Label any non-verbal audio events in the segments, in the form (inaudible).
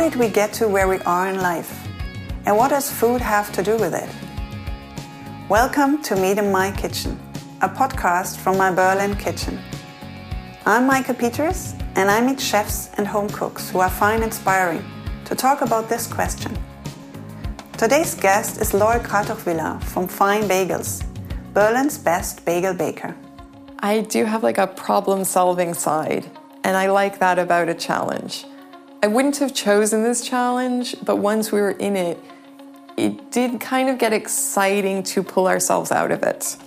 did we get to where we are in life? And what does food have to do with it? Welcome to Meet in My Kitchen, a podcast from my Berlin kitchen. I'm Meike Peters, and I meet chefs and home cooks who I find inspiring to talk about this question. Today's guest is Laurel Kratochvil from Fine Bagels, Berlin's best bagel baker. I do have like a problem solving side, and I like that about a challenge. I wouldn't have chosen this challenge, but once we were in it, it did kind of get exciting to pull ourselves out of it.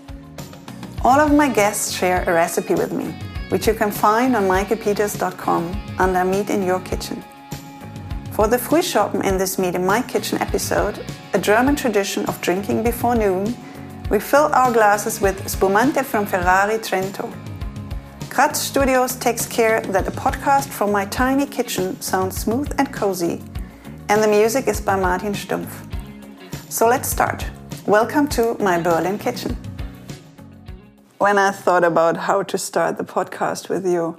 All of my guests share a recipe with me, which you can find on meikepeters.com under Meet in Your Kitchen. For the Frühschoppen in this Meet in My Kitchen episode, a German tradition of drinking before noon, we fill our glasses with Spumante from Ferrari Trento. Kratz Studios takes care that a podcast from my tiny kitchen sounds smooth and cozy, and the music is by Martin Stumpf. So let's start. Welcome to my Berlin kitchen. When I thought about how to start the podcast with you,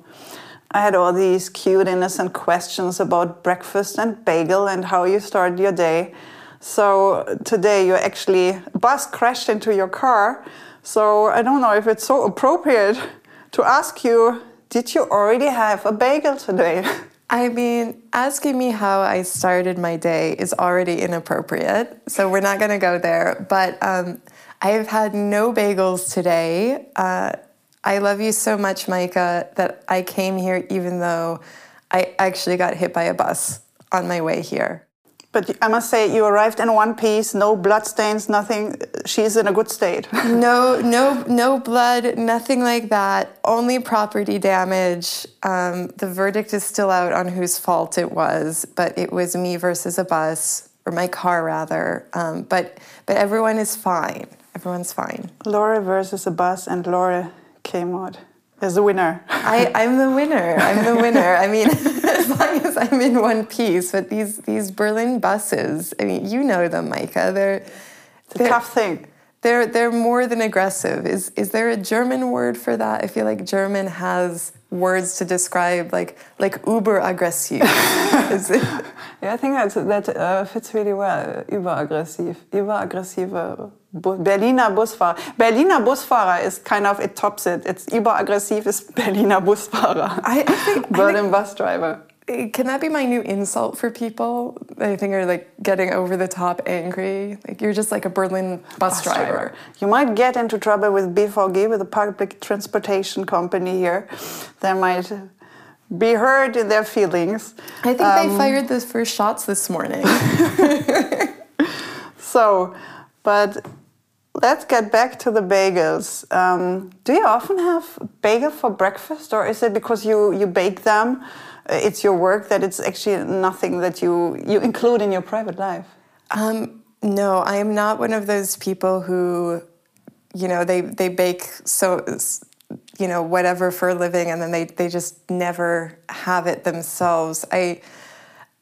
I had all these cute, innocent questions about breakfast and bagel and how you start your day. So today you actually bus crashed into your car. So I don't know if it's so appropriate to ask you, did you already have a bagel today? (laughs) I mean, asking me how I started my day is already inappropriate, so we're not going to go there. But um, I've had no bagels today. Uh, I love you so much, Meike, that I came here even though I actually got hit by a bus on my way here. But I must say, you arrived in one piece, no bloodstains, nothing. She's in a good state. (laughs) no, no, no blood, nothing like that. Only property damage. Um, the verdict is still out on whose fault it was, but it was me versus a bus, or my car rather. Um, but but everyone is fine. Everyone's fine. Laura versus a bus, and Laura came out as the winner. I, I'm the winner. I'm the winner. I mean, (laughs) as long as I'm in one piece. But these these Berlin buses, I mean, you know them, Meike. They're it's a they're, tough thing. They're they're more than aggressive. Is is there a German word for that? I feel like German has words to describe like like uber aggressiv. (laughs) yeah, I think that that uh, fits really well. Überaggressiv, überaggressive Berliner Busfahrer. Berliner Busfahrer is kind of it tops it. It's überaggressiv is (laughs) Berliner Busfahrer. I, I think Berlin I think, bus driver. Can that be my new insult for people? I think are like getting over the top angry. Like you're just like a Berlin bus, bus driver. driver. You might get into trouble with BVG, with the public transportation company here. They might be hurt in their feelings. I think um, they fired the first shots this morning. (laughs) so, but Let's get back to the bagels. Um, do you often have bagel for breakfast, or is it because you you bake them? Uh, it's your work that it's actually nothing that you you include in your private life. Um, no, I am not one of those people who, you know, they they bake so you know whatever for a living, and then they they just never have it themselves. I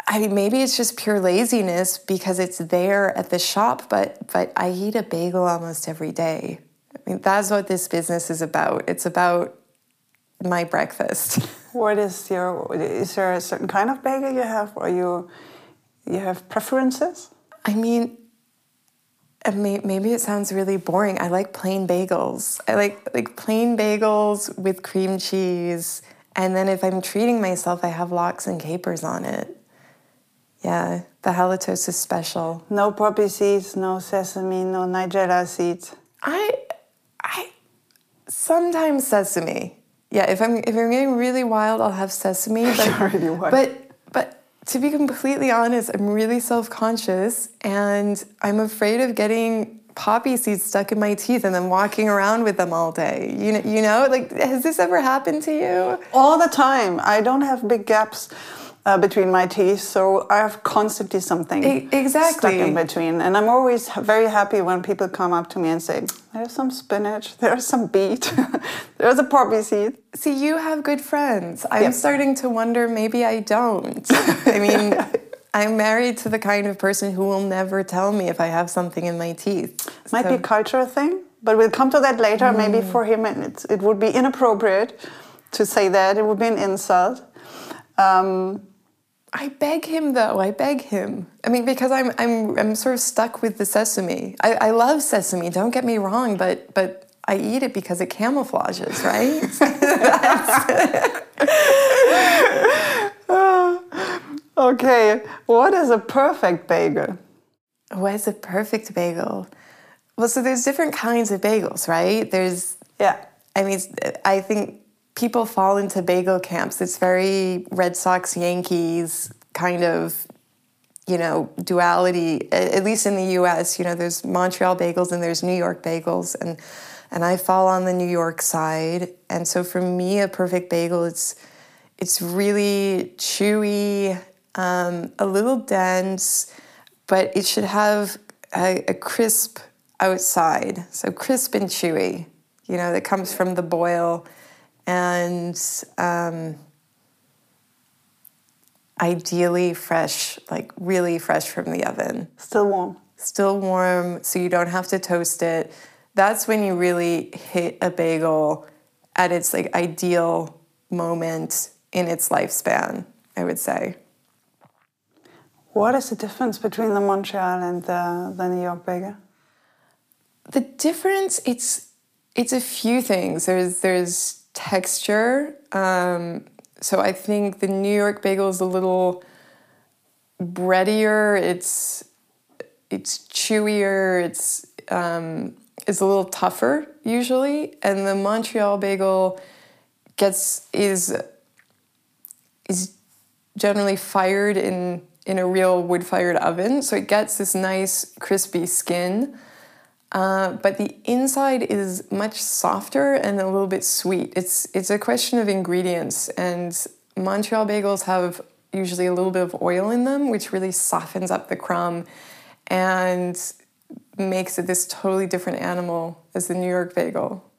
I mean, maybe it's just pure laziness because it's there at the shop, but but I eat a bagel almost every day. I mean, that's what this business is about. It's about my breakfast. (laughs) What is your? Is there a certain kind of bagel you have, or you you have preferences? I mean, uh, maybe it sounds really boring. I like plain bagels. I like like plain bagels with cream cheese, and then if I'm treating myself, I have lox and capers on it. Yeah, the halitosis is special. No poppy seeds, no sesame, no nigella seeds. I, I, sometimes sesame. Yeah, if I'm if I'm getting really wild, I'll have sesame. (laughs) But really but but to be completely honest, I'm really self conscious, and I'm afraid of getting poppy seeds stuck in my teeth and then walking around with them all day. You know, you know, like has this ever happened to you? All the time. I don't have big gaps uh, between my teeth, so I have constantly something e exactly stuck in between. And I'm always very happy when people come up to me and say, "There's some spinach, (laughs) there's some beet, (laughs) there's a poppy seed." See, you have good friends. I'm yep. starting to wonder maybe I don't. I (laughs) mean. I'm married to the kind of person who will never tell me if I have something in my teeth. Might so. be a cultural thing, but we'll come to that later. Mm. Maybe for him, it would be inappropriate to say that. It would be an insult. Um, I beg him though. I beg him. I mean, because I'm I'm I'm sort of stuck with the sesame. I, I love sesame. Don't get me wrong, but but I eat it because it camouflages, right? (laughs) (laughs) okay, what is a perfect bagel? What is a perfect bagel? Well, so there's different kinds of bagels, right? There's yeah. I mean, I think people fall into bagel camps. It's very Red Sox Yankees kind of, you know, duality. At least in the U.S., you know, there's Montreal bagels and there's New York bagels, and and I fall on the New York side. And so for me, a perfect bagel, it's it's really chewy, um, a little dense, but it should have a, a crisp outside, so crisp and chewy. You know, that comes from the boil and um, ideally fresh, like really fresh from the oven. Still warm. Still warm, so you don't have to toast it. That's when you really hit a bagel at its like ideal moment in its lifespan, I would say. What is the difference between the Montreal and the, the New York bagel? The difference, it's it's a few things. There's there's texture. Um, so I think the New York bagel is a little breadier. It's it's chewier. It's um, it's a little tougher usually, and the Montreal bagel gets is is generally fired in in a real wood fired oven, so it gets this nice crispy skin. Uh, but the inside is much softer and a little bit sweet. It's it's a question of ingredients, and Montreal bagels have usually a little bit of oil in them, which really softens up the crumb and makes it this totally different animal as the New York bagel.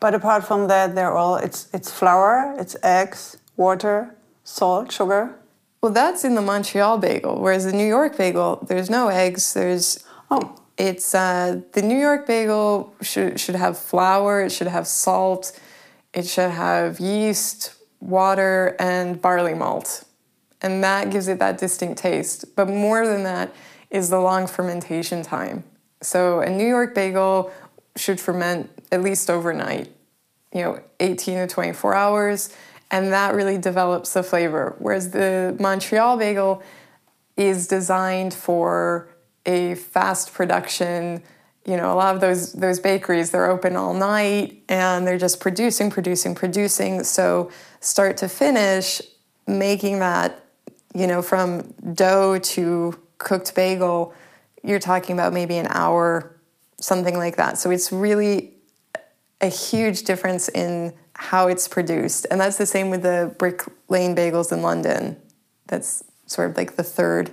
But apart from that, they're all it's it's flour, it's eggs, water, salt, sugar. Well, that's in the Montreal bagel, whereas the New York bagel, there's no eggs. There's oh it's uh, the New York bagel should should have flour. It should have salt. It should have yeast, water, and barley malt, and that gives it that distinct taste. But more than that is the long fermentation time. So a New York bagel should ferment at least overnight, you know, 18 to 24 hours, and that really develops the flavor. Whereas the Montreal bagel is designed for a fast production you know a lot of those those bakeries they're open all night and they're just producing producing producing. So start to finish making that you know from dough to cooked bagel you're talking about maybe an hour something like that. So it's really a huge difference in how it's produced. And that's the same with the brick lane bagels in london. That's sort of like the third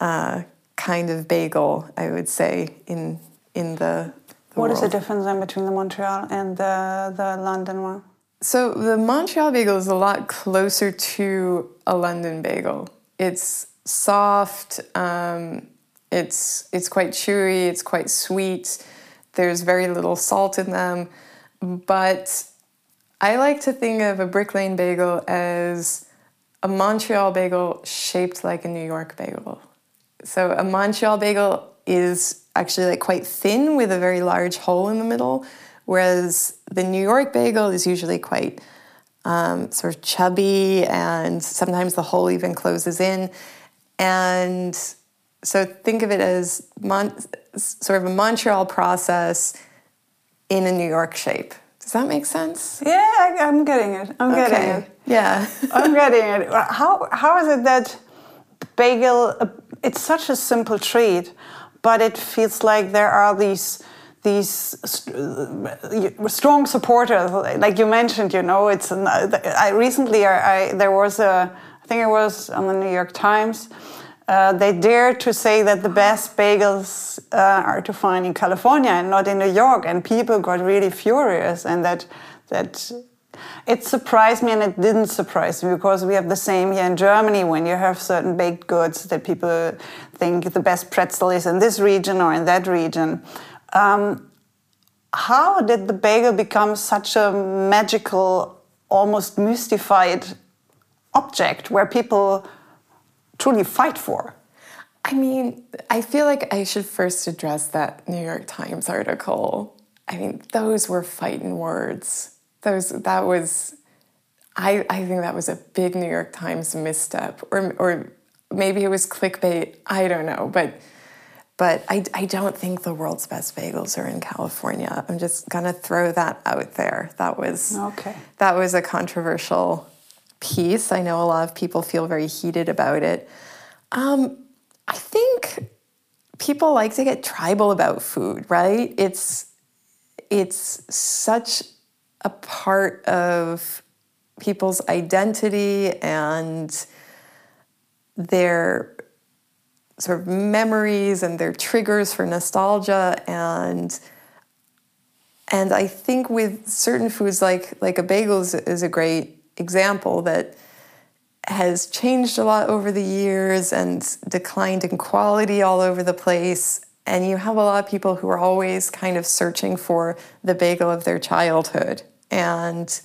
uh, kind of bagel, I would say, in in the. the what world. is the difference then between the Montreal and the the London one? So the Montreal bagel is a lot closer to a London bagel. It's soft. Um, it's it's quite chewy. It's quite sweet. There's very little salt in them, but I like to think of a Brick Lane bagel as a Montreal bagel shaped like a New York bagel. So a Montreal bagel is actually like quite thin with a very large hole in the middle, whereas the New York bagel is usually quite um, sort of chubby, and sometimes the hole even closes in. And so think of it as Mon- sort of a Montreal process in a New York shape. Does that make sense? Yeah, I, am getting it. I'm okay. getting it. Yeah, I'm getting it. How how is it that bagel, it's such a simple treat, but it feels like there are these these uh, strong supporters, like you mentioned. You know, it's. I recently I, I there was a I think it was on the New York Times. Uh, they dared to say that the best bagels uh, are to find in California and not in New York, and people got really furious, and that that it surprised me and it didn't surprise me because we have the same here in Germany when you have certain baked goods that people think the best pretzel is in this region or in that region. Um, how did the bagel become such a magical, almost mystified object where people truly fight for? I mean, I feel like I should first address that New York Times article. I mean, those were fighting words. Those that was I, I think that was a big New York Times misstep. Or or maybe it was clickbait. I don't know. But but I, I don't think the world's best bagels are in California. I'm just gonna throw that out there. That was okay. That was a controversial piece. I know a lot of people feel very heated about it. Um, I think people like to get tribal about food, right? It's it's such a part of people's identity and their sort of memories and their triggers for nostalgia and and I think with certain foods like like a bagel is, is a great example that has changed a lot over the years and declined in quality all over the place. And you have a lot of people who are always kind of searching for the bagel of their childhood and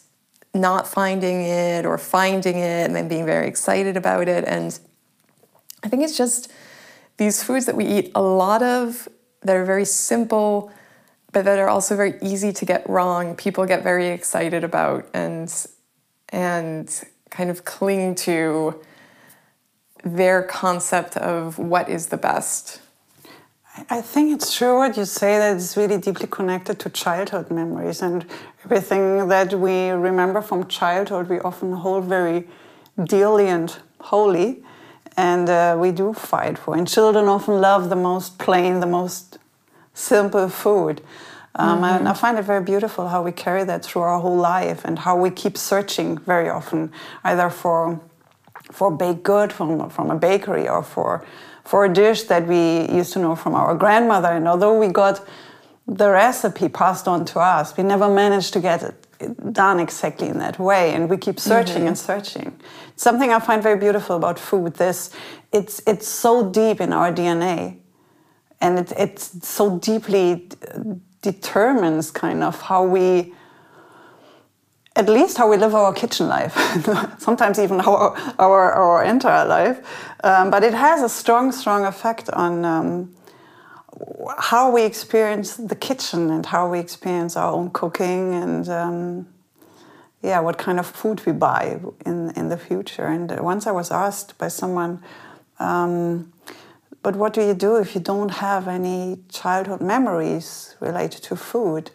not finding it or finding it and then being very excited about it. And I think it's just these foods that we eat a lot of that are very simple, but that are also very easy to get wrong. People get very excited about and and kind of cling to their concept of what is the best. I think it's true what you say that it's really deeply connected to childhood memories and everything that we remember from childhood we often hold very dearly and holy and uh, we do fight for and children often love the most plain the most simple food um, mm-hmm. And I find it very beautiful how we carry that through our whole life and how we keep searching very often, either for for baked good from from a bakery or for for a dish that we used to know from our grandmother. And although we got the recipe passed on to us, we never managed to get it done exactly in that way and we keep searching mm-hmm. and searching something i find very beautiful about food this it's it's so deep in our dna and it, it's so deeply determines kind of how we at least how we live our kitchen life, (laughs) sometimes even our, our, our entire life. Um, but it has a strong, strong effect on um, how we experience the kitchen and how we experience our own cooking and, um, yeah, what kind of food we buy in, in the future. And once I was asked by someone, um, but what do you do if you don't have any childhood memories related to food?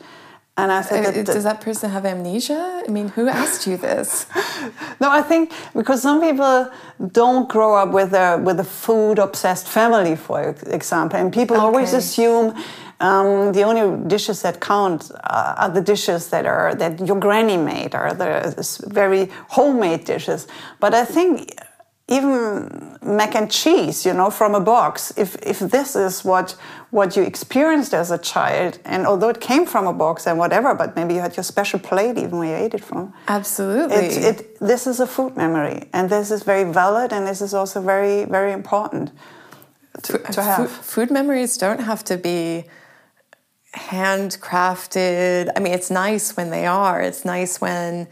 And I said, uh, that, Does that person have amnesia? I mean, who asked you this? (laughs) no, I think because some people don't grow up with a with a food obsessed family, for example, and people okay. always assume um, the only dishes that count uh, are the dishes that are that your granny made, or the very homemade dishes. But I think even mac and cheese, you know, from a box. If if this is what what you experienced as a child, and although it came from a box and whatever, but maybe you had your special plate even where you ate it from. Absolutely. It, it this is a food memory, and this is very valid, and this is also very very important to, to have. food memories don't have to be handcrafted. I mean, it's nice when they are. It's nice when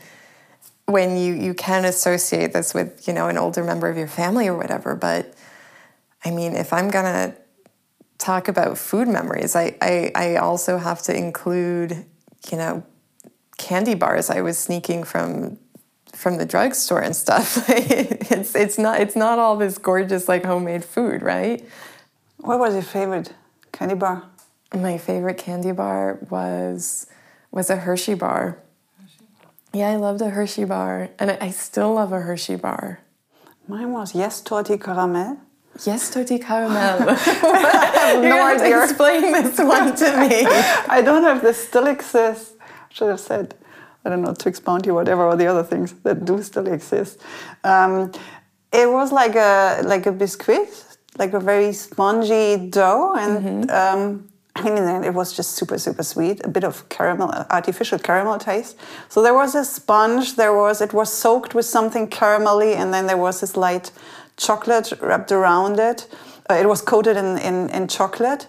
when you you can associate this with you know an older member of your family or whatever but i mean if i'm gonna talk about food memories i i, I also have to include you know candy bars. I was sneaking from from the drugstore and stuff. (laughs) It's it's not it's not all this gorgeous like homemade food right? What was your favorite candy bar? My favorite candy bar was was a hershey bar yeah, I loved a Hershey bar, and I still love a Hershey bar. Mine was Yes Torty Caramel. Yes, Torty Caramel. (laughs) (laughs) I no idea. To explain this (laughs) one to me. I don't know if this still exists. Should have said, I don't know, Twix Bounty, whatever, or the other things that do still exist. Um, it was like a like a biscuit, like a very spongy dough, and mm-hmm. um, I mean, it was just super, super sweet. A bit of caramel, artificial caramel taste. So there was a sponge. There was it was soaked with something caramelly, and then there was this light chocolate wrapped around it. Uh, it was coated in, in, in chocolate,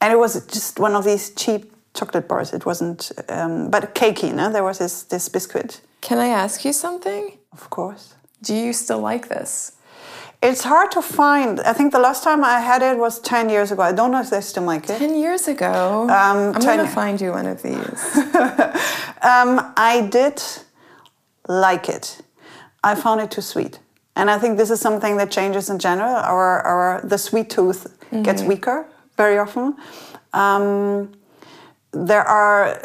and it was just one of these cheap chocolate bars. It wasn't, um, but cakey. No, there was this this biscuit. Can I ask you something? Of course. Do you still like this? It's hard to find. I think the last time I had it was 10 years ago. I don't know if they still make it. 10 years ago? Um, I'm going to find you one of these. (laughs) um, I did like it. I found it too sweet. And I think this is something that changes in general. Our, our the sweet tooth mm-hmm. gets weaker very often. Um, there are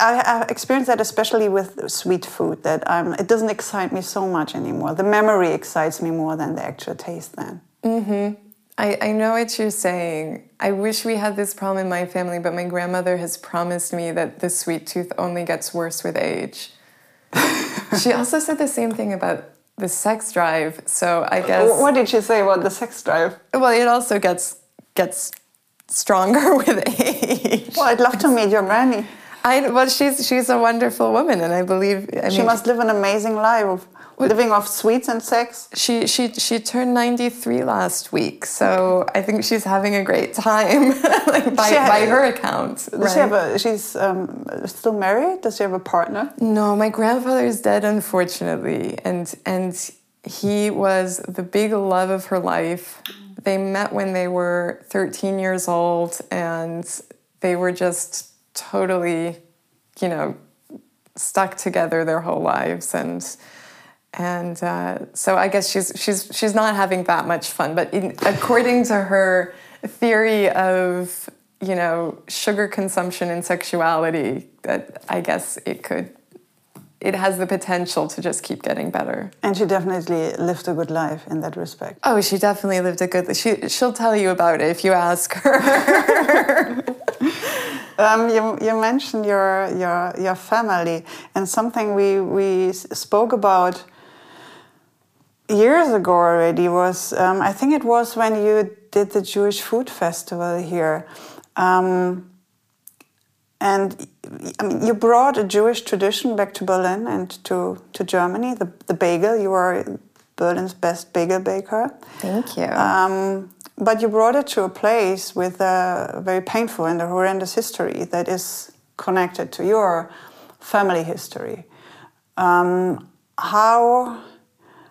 I, have experienced that especially with sweet food that um, it doesn't excite me so much anymore. The memory excites me more than the actual taste. Then. Mm-hmm. I, I know what you're saying. I wish we had this problem in my family, but my grandmother has promised me that the sweet tooth only gets worse with age. she (laughs) also said the same thing about the sex drive. So I guess. What did she say about the sex drive? Well, it also gets gets stronger (laughs) with age. Well, I'd love to meet your granny. I well, she's she's a wonderful woman, and I believe I she must live an amazing life of living off sweets and sex. She she she turned ninety three last week, so I think she's having a great time, (laughs) like by, had, by her account. Does right? she have a? She's um, still married. Does she have a partner? No, my grandfather is dead, unfortunately, and and he was the big love of her life they met when they were 13 years old and they were just totally, you know, stuck together their whole lives and and uh, so I guess she's she's she's not having that much fun. But in, according to her theory of you know sugar consumption and sexuality, that I guess it could it has the potential to just keep getting better. And she definitely lived a good life in that respect. Oh, she definitely lived a good. She she'll tell you about it if you ask her. (laughs) um, you, you mentioned your your your family and something we we spoke about years ago already was um, I think it was when you did the Jewish Food Festival here. Um, and I mean, you brought a Jewish tradition back to Berlin and to, to Germany, the, the bagel. You are Berlin's best bagel baker. Thank you. Um, but you brought it to a place with a very painful and a horrendous history that is connected to your family history. Um, how,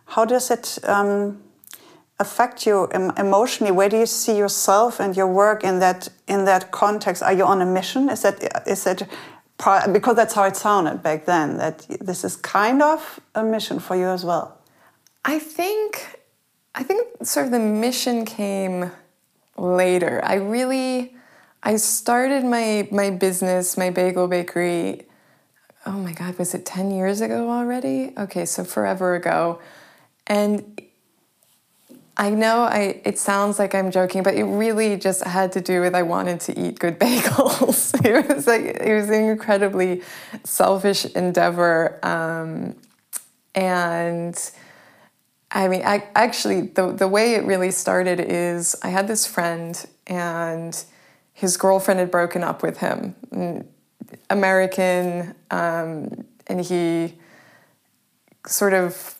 how does it um, affect you emotionally? Where do you see yourself and your work in that in that context? Are you on a mission? Is that is that part, because that's how it sounded back then? That this is kind of a mission for you as well. I think I think sort of the mission came later. I really I started my my business, my bagel bakery. Oh my God, was it ten years ago already? Okay, so forever ago, and I know I it sounds like I'm joking, but it really just had to do with I wanted to eat good (laughs) bagels. (laughs) it was like it was an incredibly selfish endeavor, um, and I mean, I, actually, the the way it really started is I had this friend, and his girlfriend had broken up with him, American, um, and he sort of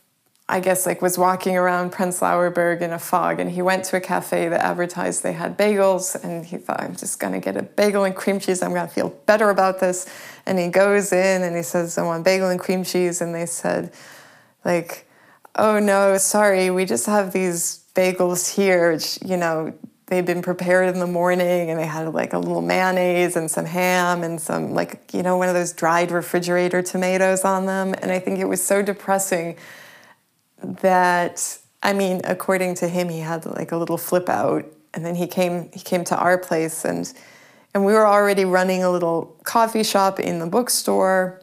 I guess like was walking around Prenzlauer Berg in a fog and he went to a cafe that advertised they had bagels and he thought I'm just going to get a bagel and cream cheese. I'm going to feel better about this. And he goes in and he says I want bagel and cream cheese. And they said like oh no sorry we just have these bagels here which you know they'd been prepared in the morning and they had like a little mayonnaise and some ham and some like you know one of those dried refrigerator tomatoes on them. And I think it was so depressing that I mean, according to him, he had like a little flip out, and then he came he came to our place, and and we were already running a little coffee shop in the bookstore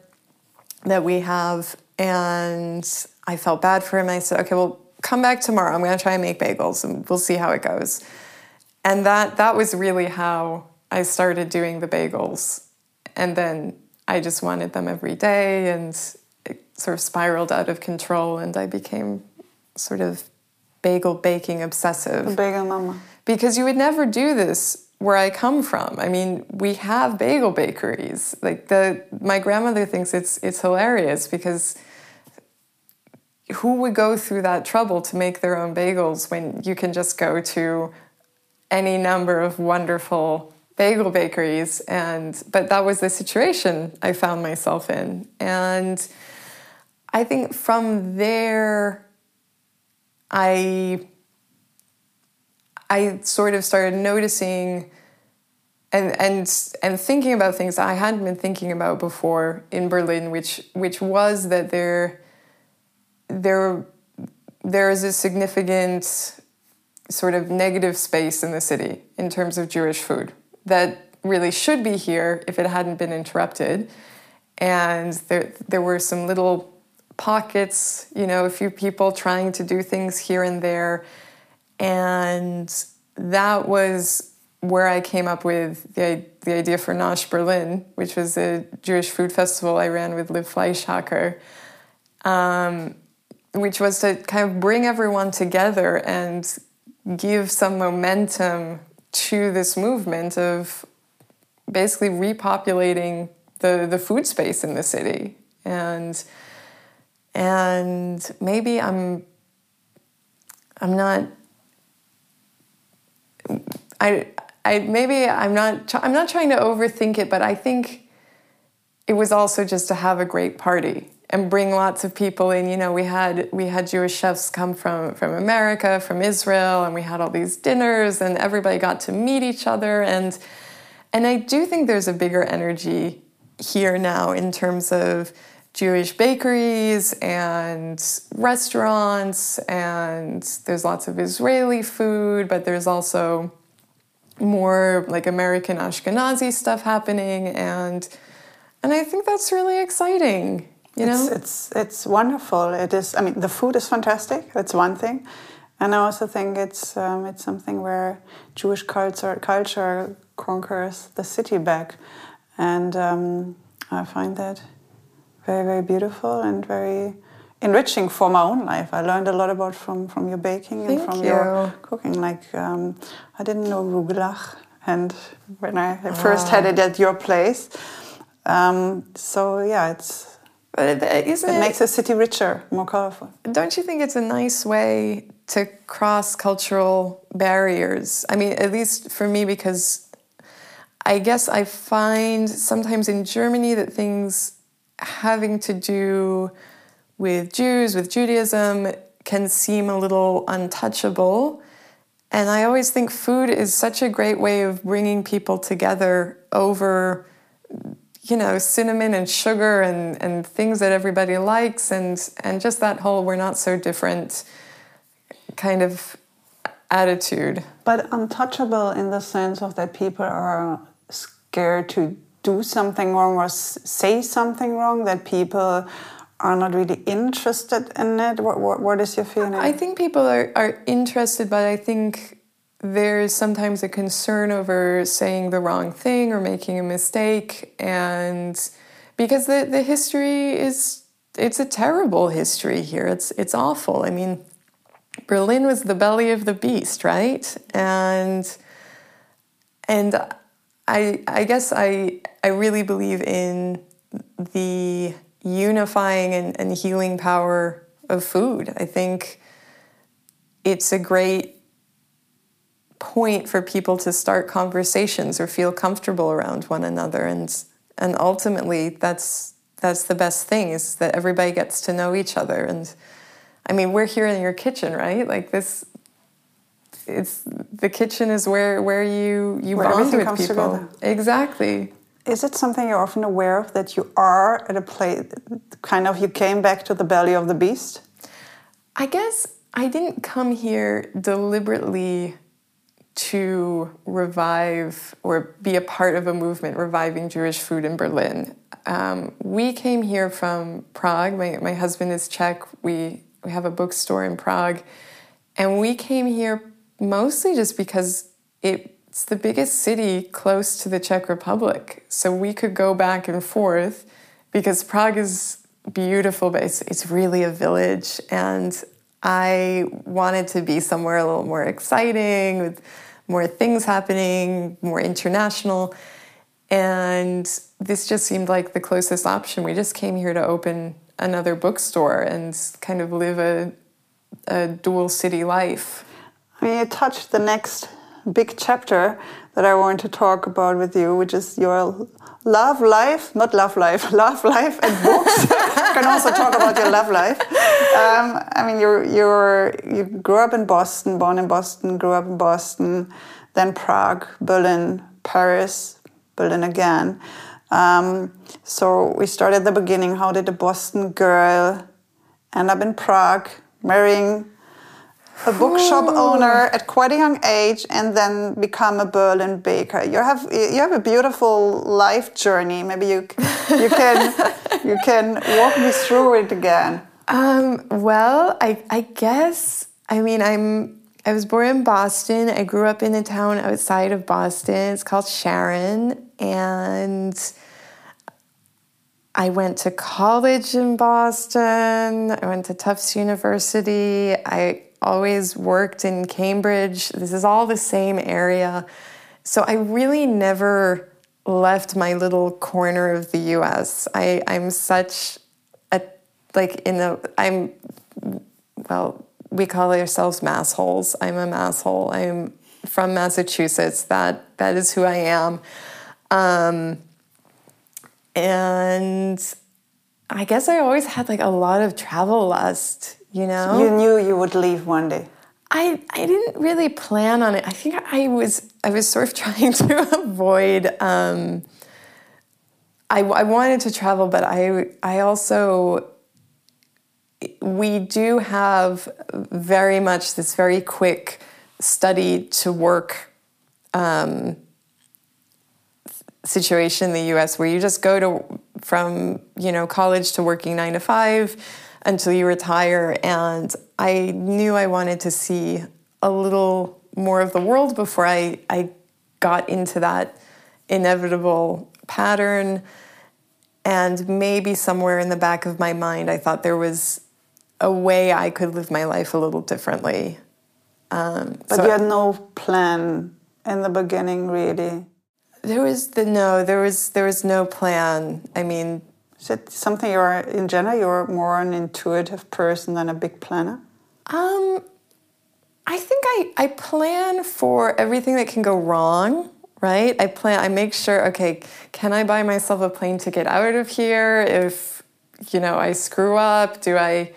that we have, and I felt bad for him. I said, okay, well, come back tomorrow. I'm going to try and make bagels, and we'll see how it goes. And that that was really how I started doing the bagels, and then I just wanted them every day, and sort of spiraled out of control and I became sort of bagel baking obsessive. Bagel mama. Because you would never do this where I come from. I mean, we have bagel bakeries. Like the my grandmother thinks it's it's hilarious because who would go through that trouble to make their own bagels when you can just go to any number of wonderful bagel bakeries and but that was the situation I found myself in and I think from there, I I sort of started noticing and and and thinking about things I hadn't been thinking about before in Berlin, which which was that there there there is a significant sort of negative space in the city in terms of Jewish food that really should be here if it hadn't been interrupted. And there there were some little pockets, you know, a few people trying to do things here and there. And that was where I came up with the, the idea for Nosh Berlin, which was a Jewish food festival I ran with Liv Fleischhacker, um, which was to kind of bring everyone together and give some momentum to this movement of basically repopulating the, the food space in the city. And and maybe I'm I'm not I I maybe I'm not I'm not trying to overthink it, but I think it was also just to have a great party and bring lots of people in. You know, we had we had Jewish chefs come from from America, from Israel, and we had all these dinners, and everybody got to meet each other. And and I do think there's a bigger energy here now in terms of Jewish bakeries and restaurants, and there's lots of Israeli food, but there's also more like American Ashkenazi stuff happening, and and I think that's really exciting. You know, it's, it's it's wonderful. It is. I mean, the food is fantastic. That's one thing, and I also think it's um, it's something where Jewish culture culture conquers the city back, and um, I find that very very beautiful and very enriching for my own life. I learned a lot about from from your baking and from you. your cooking. Like um, I didn't know rugelach, and when I first had it at your place, um, so yeah, it's but it, it, it, makes the city richer, more colorful. Don't you think it's a nice way to cross cultural barriers? I mean, at least for me, because I guess I find sometimes in Germany that things having to do with Jews, with Judaism, can seem a little untouchable. And I always think food is such a great way of bringing people together over, you know, cinnamon and sugar and, and things that everybody likes, and, and just that whole we're not so different kind of attitude. But untouchable in the sense of that people are scared to do something wrong or say something wrong, that people are not really interested in it? What, what, what is your feeling? I think people are, are interested, but I think there's sometimes a concern over saying the wrong thing or making a mistake. And because the, the history is, it's a terrible history here. It's, it's awful. I mean, Berlin was the belly of the beast, right? And, and I, I guess I, I really believe in the unifying and, and healing power of food. I think it's a great point for people to start conversations or feel comfortable around one another. And and ultimately that's that's the best thing is that everybody gets to know each other. And I mean we're here in your kitchen right? Like this it's the kitchen is where where you you where bond with people. together. exactly is it something you're often aware of that you are at a place, kind of, you came back to the belly of the beast? I guess I didn't come here deliberately to revive or be a part of a movement reviving Jewish food in Berlin. Um, we came here from Prague. My, my husband is Czech. We, we have a bookstore in Prague. And we came here mostly just because it it's the biggest city close to the Czech Republic. So we could go back and forth because Prague is beautiful, but it's, it's really a village. And I wanted to be somewhere a little more exciting, with more things happening, more international. And this just seemed like the closest option. We just came here to open another bookstore and kind of live a, a dual city life. I mean, you touched the next big chapter that I want to talk about with you, which is your love life, not love life, (laughs) love life and books. you (laughs) can also talk about your love life. Um, I mean, you're, you're, you grew up in Boston, born in Boston, grew up in Boston, then Prague, Berlin, Paris, Berlin again. Um, so we started at the beginning. How did a Boston girl end up in Prague, marrying a bookshop owner at quite a young age and then become a Berlin baker. You have you have a beautiful life journey. Maybe you you can you (laughs) can walk me through it again. Um, well, I I guess I mean I'm I was born in Boston. I grew up in a town outside of Boston. It's called Sharon and I went to college in Boston. I went to Tufts University. I always worked in Cambridge. This is all the same area. So I really never left my little corner of the US. I, I'm such a, like, in a, I'm, well, we call ourselves massholes. I'm a masshole. I'm from Massachusetts. That, that is who I am. Um, and I guess I always had like a lot of travel lust you know you knew you would leave one day I, I didn't really plan on it. I think I was I was sort of (laughs) trying to avoid. Um, I, I wanted to travel, but I I also we do have very much this very quick study to work um, situation in the U.S. where you just go to from you know college to working nine to five until you retire. And I knew I wanted to see a little more of the world before I, I got into that inevitable pattern. And maybe somewhere in the back of my mind, I thought there was a way I could live my life a little differently. Um, but so you had no plan in the beginning, really. There was the no. There was there was no plan. I mean, is it something you're in general? You're more an intuitive person than a big planner. Um, I think I I plan for everything that can go wrong. Right? I plan. I make sure. Okay, can I buy myself a plane ticket out of here if you know I screw up? Do I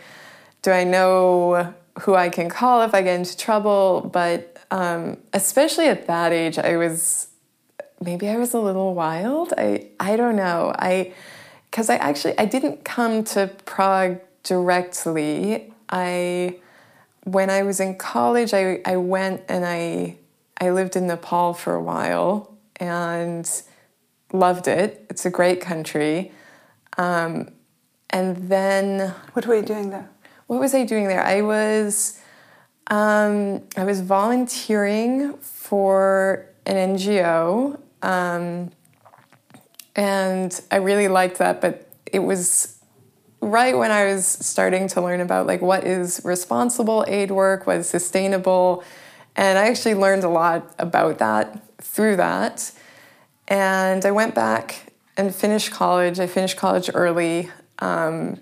do I know who I can call if I get into trouble? But um, especially at that age, I was maybe I was a little wild. I I don't know. I because I actually I didn't come to Prague directly. I when I was in college, I, I went and I I lived in Nepal for a while and loved it. It's a great country. Um, and then what were you doing there? What was I doing there? I was um, I was volunteering for an NGO. Um, and I really liked that, but it was right when I was starting to learn about like what is responsible aid work, what is sustainable, and I actually learned a lot about that through that. And I went back and finished college. I finished college early um,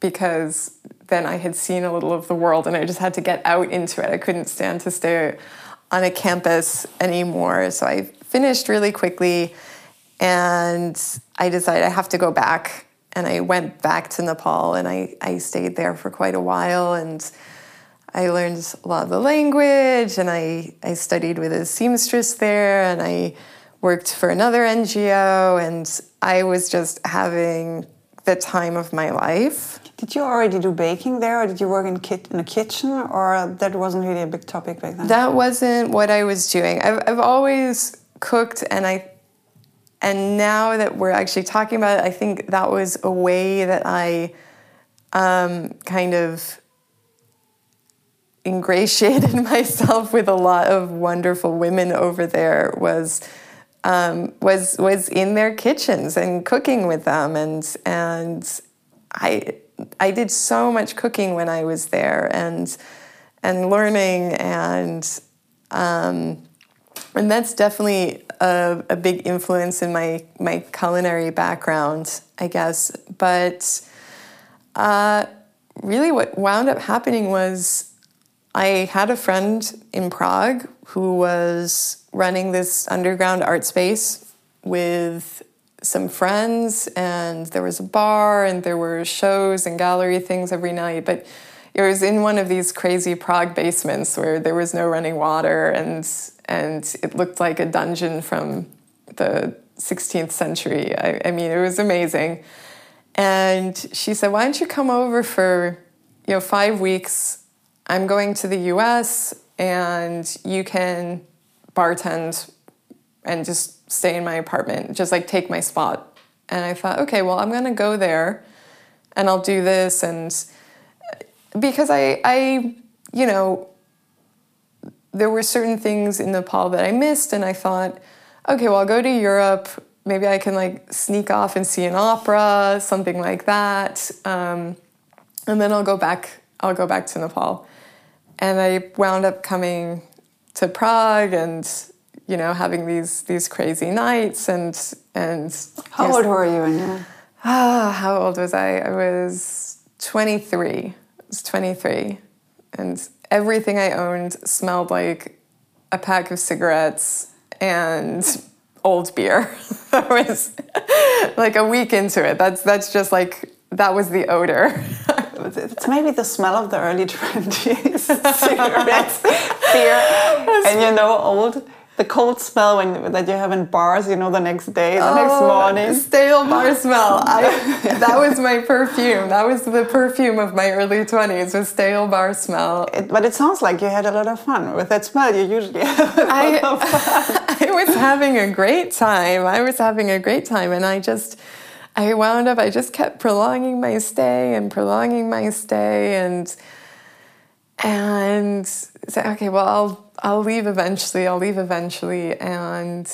because then I had seen a little of the world and I just had to get out into it. I couldn't stand to stay on a campus anymore. So I finished really quickly and I decided I have to go back. And I went back to Nepal and I, I stayed there for quite a while. And I learned a lot of the language and I, I studied with a seamstress there and I worked for another NGO. And I was just having the time of my life. Did you already do baking there, or did you work in, kit- in a kitchen, or that wasn't really a big topic back then? That wasn't what I was doing. I've, I've always cooked, and I and now that we're actually talking about it, I think that was a way that I um, kind of ingratiated (laughs) myself with a lot of wonderful women over there was um, was was in their kitchens and cooking with them. And and I I did so much cooking when I was there and and learning and um, and that's definitely a, a, big influence in my my culinary background, I guess. But uh, really, what wound up happening was I had a friend in Prague who was running this underground art space with some friends, and there was a bar, and there were shows and gallery things every night. But it was in one of these crazy Prague basements where there was no running water, and and it looked like a dungeon from the 16th century. I, I mean, it was amazing. And she said, "Why don't you come over for you know five weeks? I'm going to the U.S. and you can bartend and just stay in my apartment, just like take my spot." And I thought, okay, well, I'm going to go there, and I'll do this, and uh, because I, I, you know, there were certain things in Nepal that I missed, and I thought, okay, well, I'll go to Europe maybe I can like sneak off and see an opera, something like that, um, and then I'll go back. I'll go back to Nepal, and I wound up coming to Prague and you know having these these crazy nights and and. How old were you when you? Ah, how old was I? I was twenty three. I was twenty three, and everything I owned smelled like a pack of cigarettes and old beer. (laughs) that was like a week into it. That's that's just like that was the odor. it's maybe the smell of the early (laughs) twenties, cigarettes, beer, (laughs) and you know, old the cold smell when that you have in bars, you know, the next day, the oh, next morning. Stale (laughs) bar smell. I, (laughs) that was my perfume. That was the perfume of my early twenties. Was stale bar smell. It, but it sounds like you had a lot of fun with that smell. You usually (laughs) have a lot I, of fun. I was having a great time. I was having a great time, and I just. I wound up, I just kept prolonging my stay and prolonging my stay and and say, okay, well, I'll I'll leave eventually. I'll leave eventually, and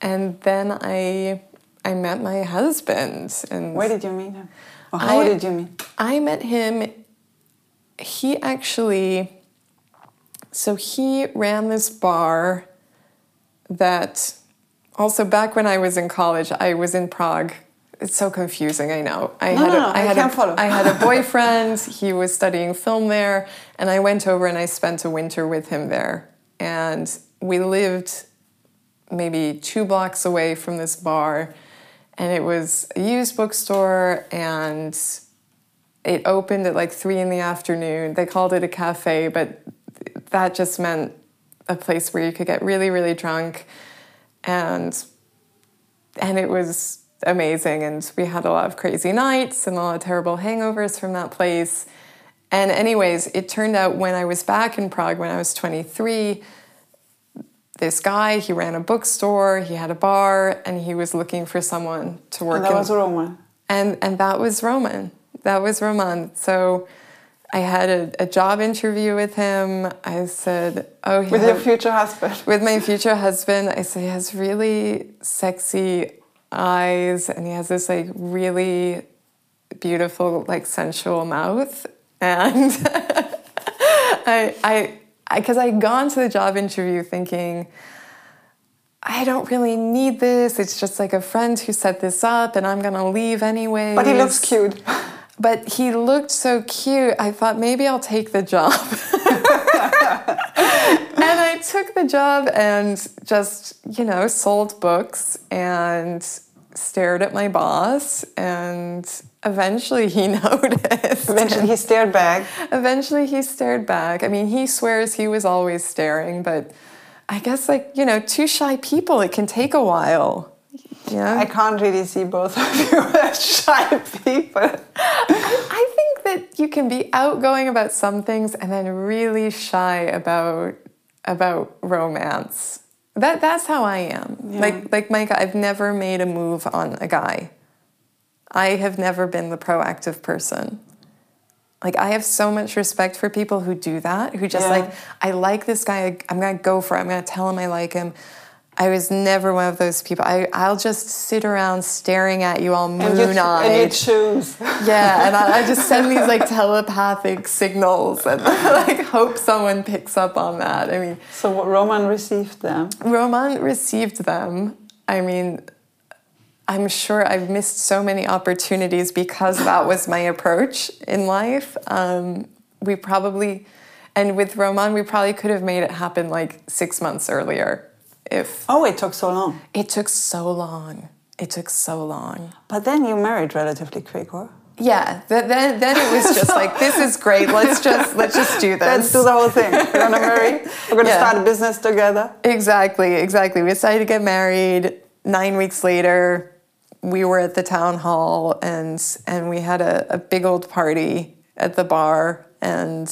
and then I I met my husband. And where did you meet him? Or how I, did you meet? I met him. He actually. So he ran this bar that also back when I was in college, I was in Prague it's so confusing. I know. I no, had no, no, a, I, I had can't a, follow. I had a (laughs) boyfriend. he was studying film there, and I went over and I spent a winter with him there. And we lived maybe two blocks away from this bar, and it was a used bookstore, and it opened at like three in the afternoon. They called it a cafe, but that just meant a place where you could get really, really drunk, and and it was amazing. And we had a lot of crazy nights and a lot of terrible hangovers from that place. And, anyways, it turned out when I was back in Prague when I was 23, this guy, he ran a bookstore, he had a bar, and he was looking for someone to work. And that in. was Roman. And and that was Roman. That was Roman. So I had a, a job interview with him. I said, "Oh, with your future husband." (laughs) With my future husband, I said he has really sexy eyes and he has this like really beautiful like sensual mouth and (laughs) I I because I, had gone to the job interview thinking I don't really need this. It's just like a friend who set this up and I'm going to leave anyway. But he looks cute. (laughs) But he looked so cute. I thought maybe I'll take the job. (laughs) and I took the job and just, you know, sold books and stared at my boss and eventually he (laughs) noticed. Eventually he stared back. Eventually he stared back. I mean, he swears he was always staring, but I guess like, you know, two shy people, it can take a while. Yeah. I can't really see both of (laughs) you as shy people. I, I think that you can be outgoing about some things and then really shy about about romance. That that's how I am. Yeah. Like like Meike, I've never made a move on a guy. I have never been the proactive person. Like I have so much respect for people who do that, who just yeah. like I like this guy, I'm going to go for it. I'm going to tell him I like him. I was never one of those people. I, I'll just sit around staring at you all moon eyed. And you choose. (laughs) Yeah, and I, I, just send these like telepathic signals and (laughs) like hope someone picks up on that. I mean, so Roman received them. Roman received them. I mean, I'm sure I've missed so many opportunities because that was my approach in life. Um, we probably, and with Roman, we probably could have made it happen like six months earlier if oh it took so long it took so long it took so long. But then you married relatively quick, or? Yeah, th- then then it was just like this is great. Let's just let's just do this. Let's do the whole thing. We're gonna marry. We're gonna Yeah. start a business together. Exactly, exactly. We decided to get married. Nine weeks later, we were at the town hall and and we had a, a big old party at the bar and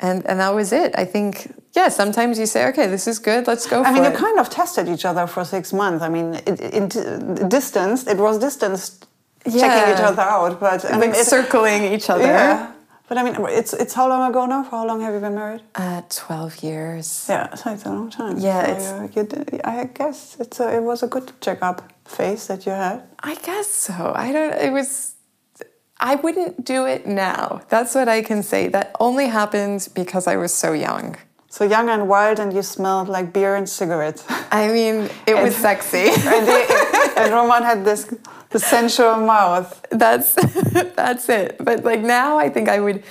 and and that was it. I think yeah. Sometimes you say, okay, this is good. Let's go. I mean, you kind of tested each other for six months. I mean, it, it, it distanced. It was distanced, checking each other out. But I mean, circling each other. yeah. But I mean, it's it's how long ago now? For how long have you been married? Uh, Twelve years. Yeah, so it's a long time. Yeah, So it's- you, you I guess it's a, it was a good checkup phase that you had. I guess so. I don't. It was. I wouldn't do it now. That's what I can say. That only happened because I was so young. So young and wild, and you smelled like beer and cigarettes. I mean, it was sexy. (laughs) and, and Roman had this the sensual mouth. that's (laughs) that's it. But like now, I think I would.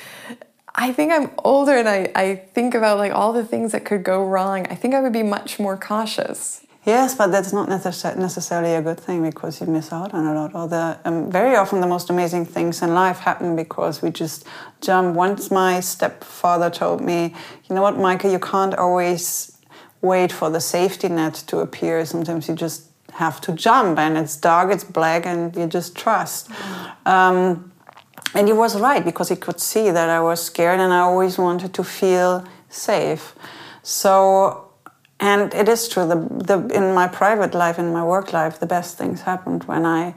I think I'm older, and I I think about like all the things that could go wrong. I think I would be much more cautious. Yes, but that's not necessarily a good thing because you miss out on a lot. Or the um, very often the most amazing things in life happen because we just jump. Once my stepfather told me, you know what, Meike, you can't always wait for the safety net to appear. Sometimes you just have to jump, and it's dark, it's black, and you just trust. Um, and he was right because he could see that I was scared and I always wanted to feel safe. So, and it is true, the, the, in my private life, in my work life, the best things happened when I,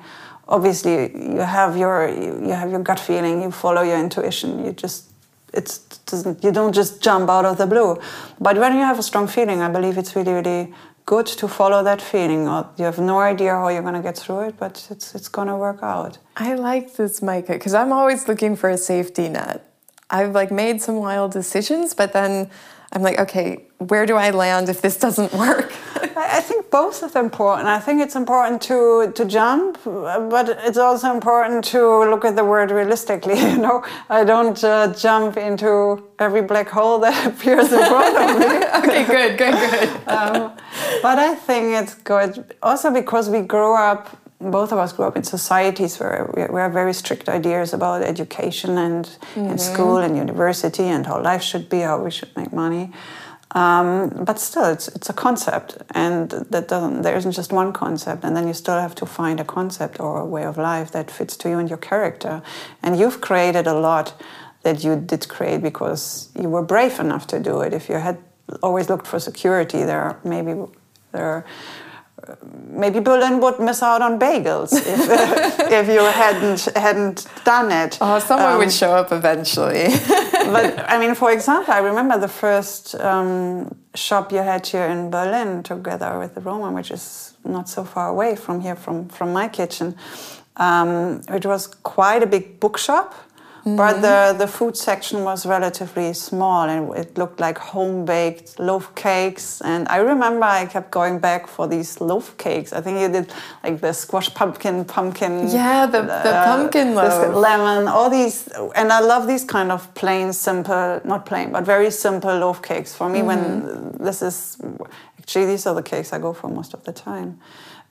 obviously, you have your, you, have your gut feeling, you follow your intuition, you just, it's, doesn't, you don't just jump out of the blue. But when you have a strong feeling, I believe it's really, really good to follow that feeling. Or you have no idea how you're going to get through it, but it's, it's going to work out. I like this, Meike, because I'm always looking for a safety net. I've like made some wild decisions, but then I'm like, okay, where do I land if this doesn't work? I think both are important. I think it's important to to jump, but it's also important to look at the word realistically. (laughs) You know, I don't uh, jump into every black hole that (laughs) appears in front of me. (laughs) okay, good, good, good. um, but I think it's good also because we grew up. Both of us grew up in societies where we we have very strict ideas about education and in school and university and how life should be, how we should make money. Um, but still, it's it's a concept, and that doesn't. There isn't just one concept, and then you still have to find a concept or a way of life that fits to you and your character. And you've created a lot that you did create because you were brave enough to do it. If you had always looked for security, there maybe there maybe Berlin would miss out on bagels if, (laughs) if you hadn't hadn't done it. Oh, someone Um, would show up eventually. (laughs) but I mean, for example, I remember the first um, shop you had here in Berlin together with the Roman, which is not so far away from here, from from my kitchen. Um, it was quite a big bookshop, but mm-hmm. the the food section was relatively small, and it looked like home baked loaf cakes. And I remember I kept going back for these loaf cakes. I think you did like the squash pumpkin, pumpkin. Yeah, the- the uh, pumpkin this loaf. lemon, all these, and I love these kind of plain, simple, not plain, but very simple loaf cakes. For me, when mm-hmm. this is actually these are the cakes I go for most of the time.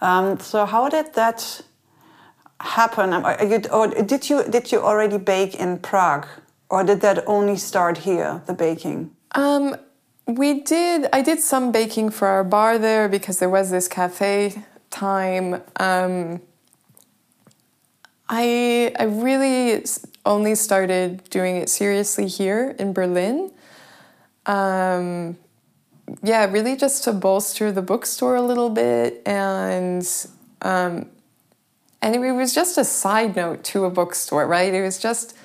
Um, so how did that happen? Or did you did you already bake in Prague, or did that only start here, the baking? Um, we did. I did some baking for our bar there because there was this cafe time. Um, I I really only started doing it seriously here in Berlin. Um, yeah, really just to bolster the bookstore a little bit, and um, and it was just a side note to a bookstore, right? It was just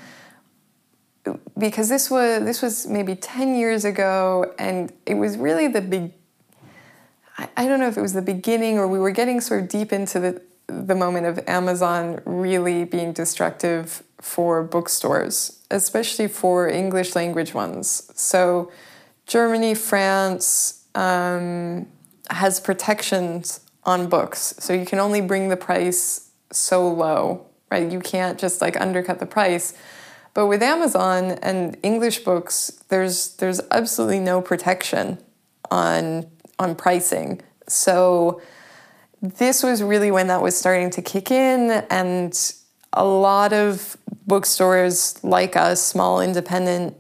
because this was this was maybe 10 years ago and it was really the big I, don't know if it was the beginning or we were getting sort of deep into the the moment of Amazon really being destructive for bookstores, especially for English language ones. So Germany, France um, has protections on books, so you can only bring the price so low, right? You can't just like undercut the price. But with Amazon and English books, there's there's absolutely no protection on on pricing. So this was really when that was starting to kick in, and a lot of bookstores like us, small independent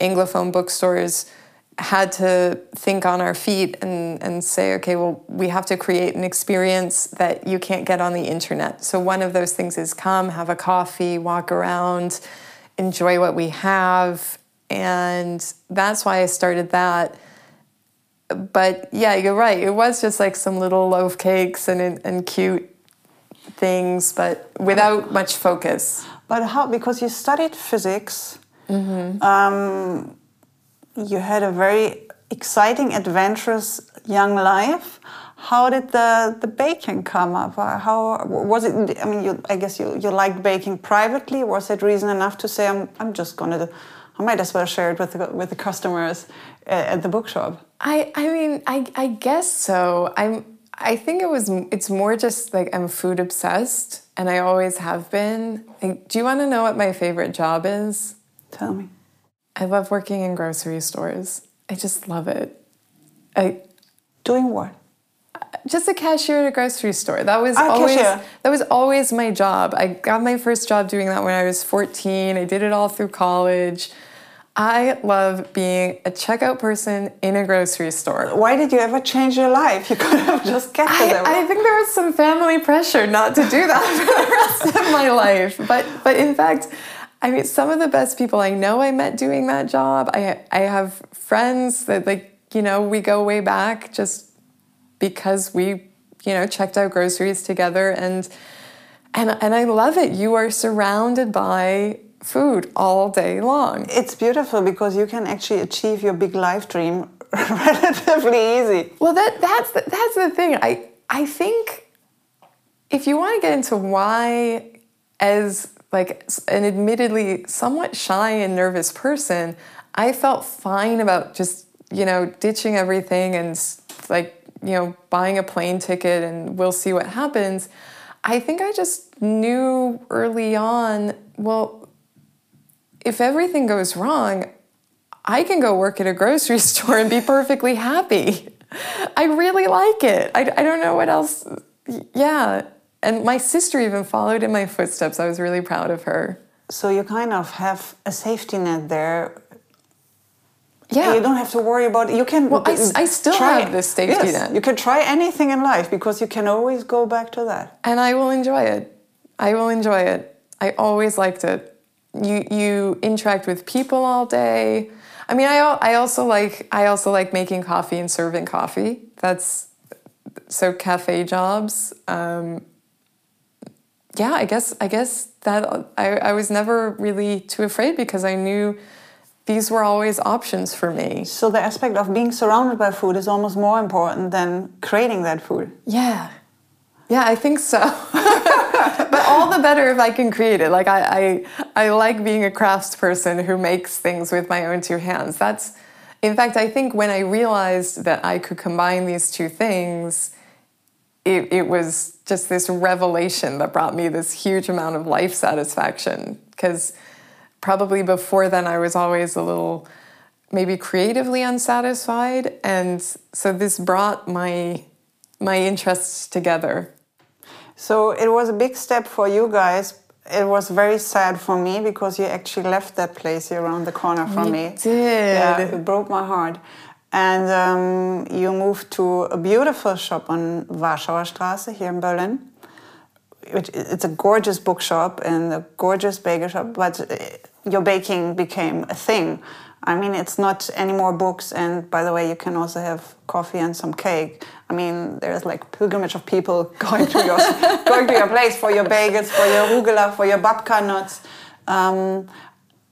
Anglophone bookstores, had to think on our feet and, and say, okay, well, we have to create an experience that you can't get on the internet. So, one of those things is come, have a coffee, walk around, enjoy what we have. And that's why I started that. But yeah, you're right. It was just like some little loaf cakes and, and cute things, but without much focus. But how, because you studied physics, mm-hmm. um, you had a very exciting, adventurous young life. How did the, the baking come up? How was it? I mean, you, I guess you, you liked baking privately. Was it reason enough to say, I'm, I'm just going to, I might as well share it with the, with the customers uh, at the bookshop? I, I mean, I, I guess so. I'm, I think it was, it's more just like I'm food obsessed and I always have been. Like, do you want to know what my favorite job is? Tell me. I love working in grocery stores. I just love it. I doing what? Just a cashier at a grocery store. That was ah, always cashier. that was always my job. I got my first job doing that when I was 14. I did it all through college. I love being a checkout person in a grocery store. Why did you ever change your life? You could have just kept I, it. I think there was some family pressure not to do that (laughs) for the rest of my life. But but in fact, I mean, some of the best people I know I met doing that job. I I have friends that like you know we go way back just because we you know checked out groceries together and and and I love it. You are surrounded by food all day long. It's beautiful because you can actually achieve your big life dream (laughs) relatively easy. Well, that that's the, that's the thing. I I think if you want to get into why as like an admittedly somewhat shy and nervous person, I felt fine about just, you know, ditching everything and like, you know, buying a plane ticket and we'll see what happens. I think I just knew early on, well, if everything goes wrong, I can go work at a grocery (laughs) store and be perfectly happy. I really like it. I, I don't know what else. Yeah and my sister even followed in my footsteps. I was really proud of her. So you kind of have a safety net there. Yeah. You don't have to worry about it. You can. Well, I, I still try, have this safety yes, net. You can try anything in life because you can always go back to that. And I will enjoy it. I will enjoy it. I always liked it. You you interact with people all day. I mean, I I also like I also like making coffee and serving coffee. That's so cafe jobs. Um, yeah, I guess I guess that I, I was never really too afraid because I knew these were always options for me. So the aspect of being surrounded by food is almost more important than creating that food. Yeah. Yeah, I think so. (laughs) but all the better if I can create it. Like I, I I like being a craftsperson who makes things with my own two hands. That's in fact I think when I realized that I could combine these two things, it, it was just this revelation that brought me this huge amount of life satisfaction. Because probably before then, I was always a little maybe creatively unsatisfied. And so this brought my, my interests together. So it was a big step for you guys. It was very sad for me because you actually left that place here around the corner from me. Did. Yeah, it broke my heart and um, you moved to a beautiful shop on Warschauer Straße here in Berlin. It's a gorgeous bookshop and a gorgeous bagel shop, but uh, your baking became a thing. I mean, it's not any more books, and by the way, you can also have coffee and some cake. I mean, there's like pilgrimage of people (laughs) going to your going to your place for your bagels, for your rugelach, for your babka nuts. Um,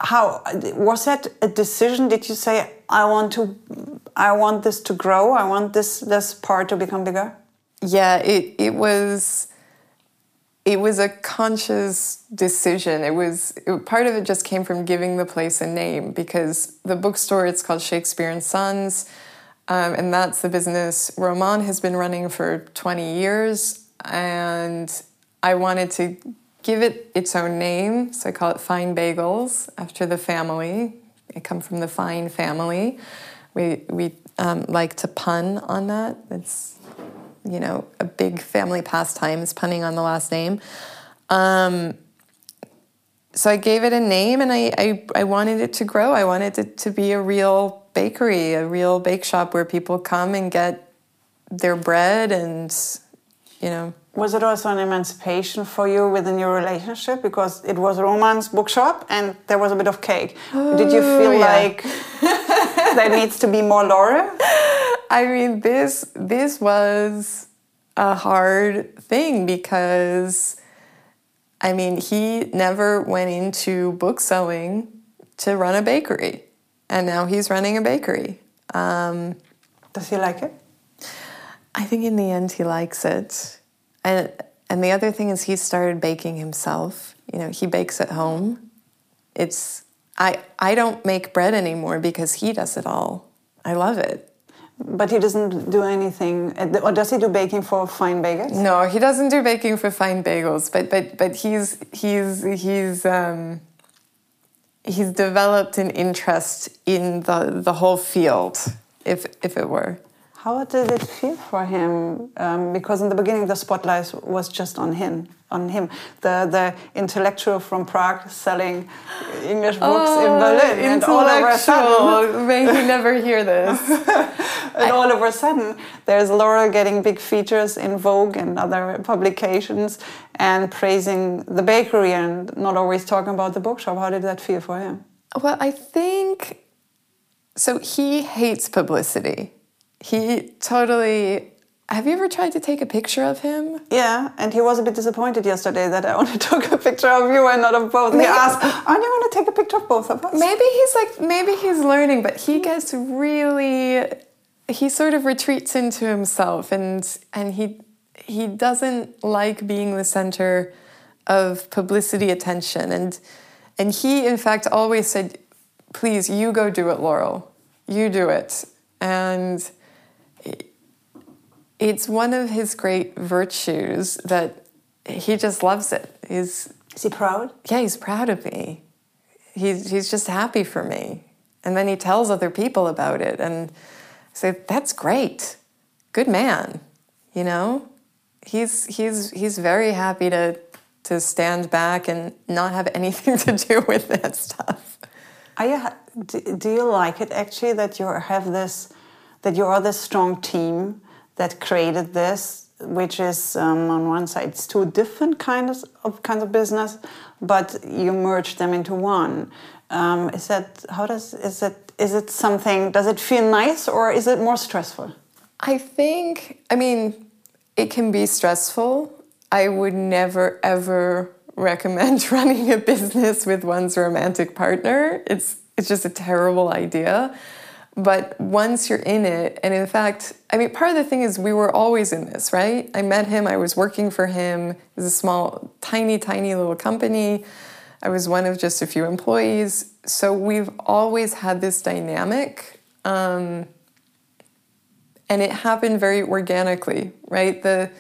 how was that a decision? Did you say I want to I want this to grow. I want this this part to become bigger. Yeah, it it was it was a conscious decision. It was it, part of it just came from giving the place a name because the bookstore it's called Shakespeare and Sons, um, and that's the business Roman has been running for twenty years, and I wanted to give it its own name, so I call it Fine Bagels after the family. I come from the Fine family we we um, like to pun on that. It's you know, a big family pastime is punning on the last name. Um, so I gave it a name and I, I, I wanted it to grow. I wanted it to be a real bakery, a real bake shop where people come and get their bread and, you know. Was it also an emancipation for you within your relationship? Because it was Roman's bookshop and there was a bit of cake. Did you feel yeah. like (laughs) there needs to be more Laurel? I mean, this this was a hard thing because I mean, he never went into book selling to run a bakery, and now he's running a bakery. Um, Does he like it? I think in the end he likes it, and and the other thing is he started baking himself. You know, he bakes at home. It's I I don't make bread anymore because he does it all. I love it. But he doesn't do anything, or does he do baking for fine bagels? No, he doesn't do baking for fine bagels. But but but he's he's he's um, he's developed an interest in the the whole field, if if it were. How did it feel for him? Um, because in the beginning, the spotlight was just on him. On him, the the intellectual from Prague selling English books oh, in Berlin, and all over a sudden, may he never hear this. (laughs) and all of a sudden, there's Laurel getting big features in Vogue and other publications, and praising the bakery and not always talking about the bookshop. How did that feel for him? Well, I think so. He hates publicity he totally. Have you ever tried to take a picture of him? Yeah, and he was a bit disappointed yesterday that I (laughs) only took a picture of you and not of both. Maybe, he asked, oh, "Aren't you going to take a picture of both of us?" Maybe he's like, maybe he's learning, but he gets really, he sort of retreats into himself, and and he he doesn't like being the center of publicity attention, and and he in fact always said, "Please, you go do it, Laurel. You do it," and it's one of his great virtues that he just loves it. He's is he proud? Yeah, he's proud of me. He's he's just happy for me, and then he tells other people about it, and say that's great, good man. You know, he's he's he's very happy to to stand back and not have (laughs) anything to do with that stuff. Are you, do you like it actually that you have this that you are this strong team that created this, which is um, on one side it's two different kinds of kinds of business, but you merge them into one. Um, is that how does is it is it something? Does it feel nice or is it more stressful? I think I mean it can be stressful. I would never ever recommend (laughs) running a business with one's romantic partner. It's it's just a terrible idea. But once you're in it, and in fact, I mean, part of the thing is we were always in this, right? I met him, I was working for him. It was a small, tiny, tiny little company. I was one of just a few employees. So we've always had this dynamic. Um, and it happened very organically, right? The